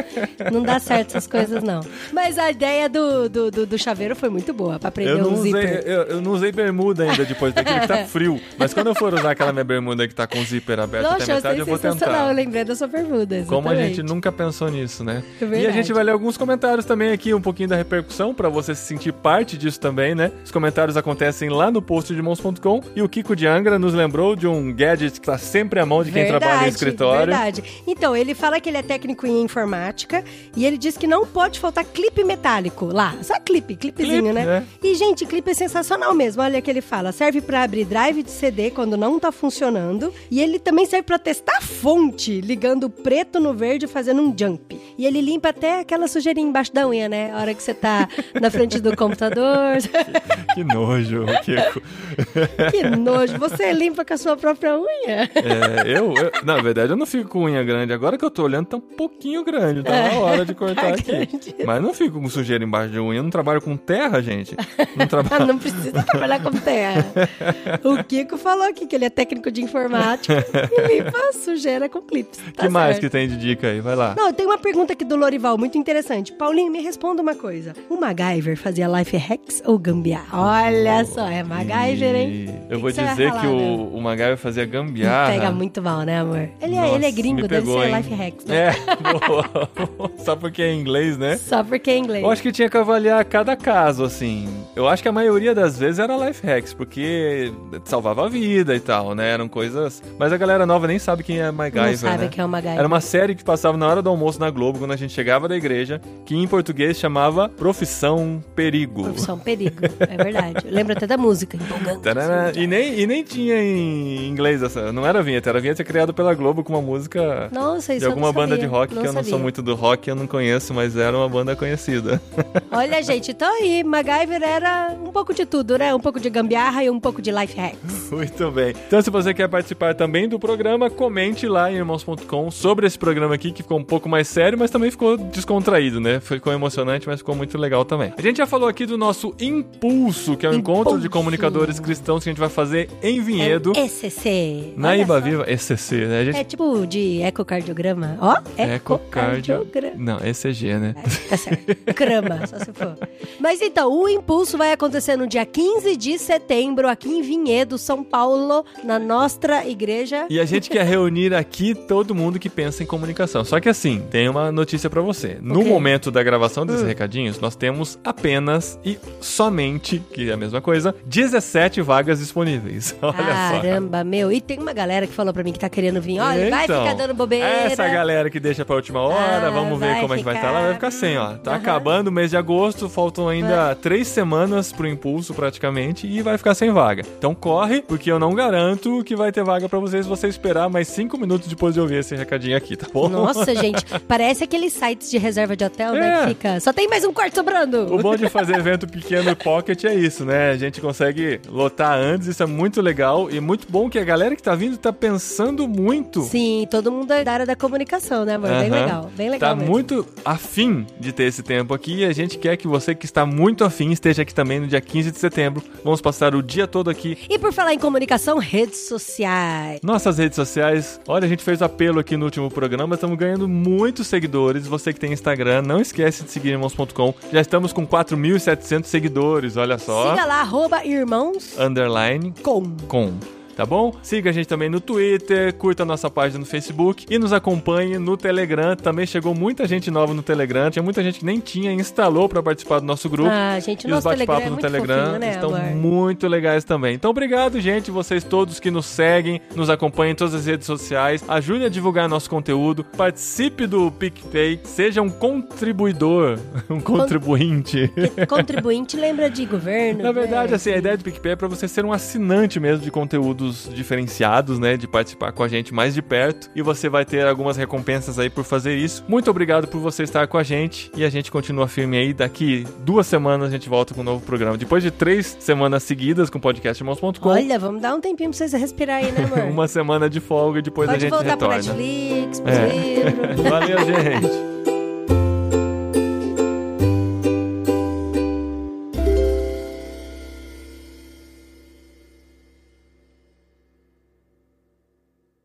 não dá certo essas coisas, não. Mas a ideia do, do, do, do chaveiro foi muito boa, pra Eu não, usei, zíper. eu, eu não usei bermuda ainda depois daquele que tá frio. Mas quando eu for usar aquela minha bermuda que tá com o zíper aberto Nossa, até eu metade, achei eu vou tentar. Eu lembrei da sua bermuda. Como a exatamente. gente nunca pensou nisso, né? É e a verdade. gente vai ler alguns comentários também aqui, um pouquinho da repercussão, pra você se sentir parte disso também, né? Os comentários acontecem lá no post de mãos.com e o Kiko de Angra nos lembrou de um gadget que tá sempre à mão de quem trabalha no escritório. Verdade. Então, ele fala que ele é técnico em informática e ele diz que não pode faltar clipe metálico lá. Só clipe, clipezinho, Clipe, né? né? E, gente, clipe é sensacional mesmo. Olha que ele fala. Serve pra abrir drive de CD quando não tá funcionando. E ele também serve pra testar a fonte, ligando o preto no verde e fazendo um jump. E ele limpa até aquela sujeirinha embaixo da unha, né? A hora que você tá na frente do computador. Que nojo, Kiko. que nojo. Você limpa com a sua própria unha. É, eu, eu- na verdade, eu não fico com unha grande. Agora que eu tô olhando, tá um pouquinho grande. Tá na hora de cortar tá aqui. grande. Mas não fico com sujeira embaixo de unha. Eu não trabalho com terra, gente. Não não precisa trabalhar com terra. O Kiko falou aqui que ele é técnico de informática e limpa sujeira com clipes. Tá que mais que tem de dica aí? Vai lá. Não, tem uma pergunta aqui do Lorival, muito interessante. Paulinho, me responda uma coisa. O MacGyver fazia life hacks ou gambiarra? Olha só, é MacGyver, hein? Que Eu vou que dizer falar, que o, o MacGyver fazia gambiarra. Pega muito mal, né, amor? Ele, é, Nossa, ele é gringo, deve pegou, ser hein? life hacks. Né? É, boa. Só porque é inglês, né? Só porque é inglês. Eu acho que tinha que avaliar cada caso, assim. Eu acho que a maioria das vezes era life hacks, porque salvava a vida e tal, né? Eram coisas. Mas a galera nova nem sabe quem é MacGyver, Não sabe né? que é o MacGyver. Era uma série que passava na hora do almoço na Globo, quando a gente chegava da igreja, que em português chamava Profissão Perigo. Profissão perigo, é verdade. Lembra até da música. Empolgante. E nem, e nem tinha em inglês essa. Não era vinheta, era vinheta criada pela Globo com uma música Nossa, de alguma não banda de rock, que eu não sabia. sou muito do rock, eu não conheço, mas era uma banda conhecida. Olha, gente, então aí, MacGyver era um pouco de tudo, né? Um pouco de gambiarra e um pouco de life hacks. Muito bem. Então, se você quer participar também do programa, comente lá em irmãos.com sobre esse programa aqui, que ficou um pouco mais sério, mas também ficou descontraído, né? Ficou emocionante, mas ficou muito legal também. A gente já falou aqui do nosso Impulso, que é o encontro de comunicadores cristãos que a gente vai fazer em Vinhedo. É um ECC. Na Olha Iba só. Viva, ECC, né? Gente É tipo de ecocardiograma. Ó, Ecocardio. ecocardiograma. Não, ECG, né? Tá certo. Crama, só se for. Mas então, o Impulso vai acontecer no dia 15 de setembro, aqui em Vinhedo, São Paulo, na nossa igreja. E a gente quer reunir aqui todo mundo que pensa em comunicação. Só que assim, tem uma notícia pra você. No quê? momento da gravação desses Hum. recadinhos, nós temos apenas e somente, que é a mesma coisa, 17 vagas disponíveis. Olha só. Caramba, meu. E tem uma galera que falou pra mim que tá querendo vir. Olha, vai Então, ficar dando bobeira. Essa galera que deixa pra última hora, Ah, vamos ver vai como é que vai estar ficar. lá. Vai ficar sem, ó. Tá acabando o mês de agosto, faltam ainda três semanas pro impulso praticamente e vai ficar sem vaga. Então corre, porque eu não garanto que vai ter vaga pra vocês se você esperar mais cinco minutos depois de ouvir esse recadinho aqui, tá bom? Nossa, gente, parece aqueles sites de reserva de hotel, né? É. Que fica. Só tem mais um quarto sobrando. O bom de fazer evento pequeno e pocket é isso, né? A gente consegue lotar antes, isso é muito legal e muito bom que a galera que tá vindo tá pensando muito. Sim, todo mundo é da área da comunicação, né, amor? Bem Aham. legal, bem legal Tá mesmo. muito afim de ter esse tempo aqui e a gente quer que você que está muito afim esteja aqui também no dia 15 de setembro. Vamos passar o dia todo aqui. E por falar em comunicação, redes sociais. Nossas redes sociais, olha, a gente fez apelo aqui no último programa, estamos ganhando muitos seguidores. Você que tem Instagram, não esquece de seguir irmãos.com. Já estamos com 4.700 seguidores, olha só. Siga lá, arroba irmãos Underline com. com. Tá bom? Siga a gente também no Twitter, curta a nossa página no Facebook e nos acompanhe no Telegram. Também chegou muita gente nova no Telegram. Tinha muita gente que nem tinha instalou para participar do nosso grupo. Ah, gente, e os bate-papos é no Telegram fofinho, né, estão amor? muito legais também. Então, obrigado, gente, vocês todos que nos seguem, nos acompanham em todas as redes sociais. Ajude a divulgar nosso conteúdo. Participe do PicPay. Seja um contribuidor, um contribuinte. Contribuinte lembra de governo. Na verdade, né? assim, a ideia do PicPay é pra você ser um assinante mesmo de conteúdos diferenciados, né, de participar com a gente mais de perto e você vai ter algumas recompensas aí por fazer isso. Muito obrigado por você estar com a gente e a gente continua firme aí. Daqui duas semanas a gente volta com um novo programa. Depois de três semanas seguidas com o podcast irmãos.com, Olha, vamos dar um tempinho pra vocês respirar aí, né, amor? uma semana de folga e depois Pode a gente voltar pro retorna. Netflix, pros É. livros. Valeu, gente.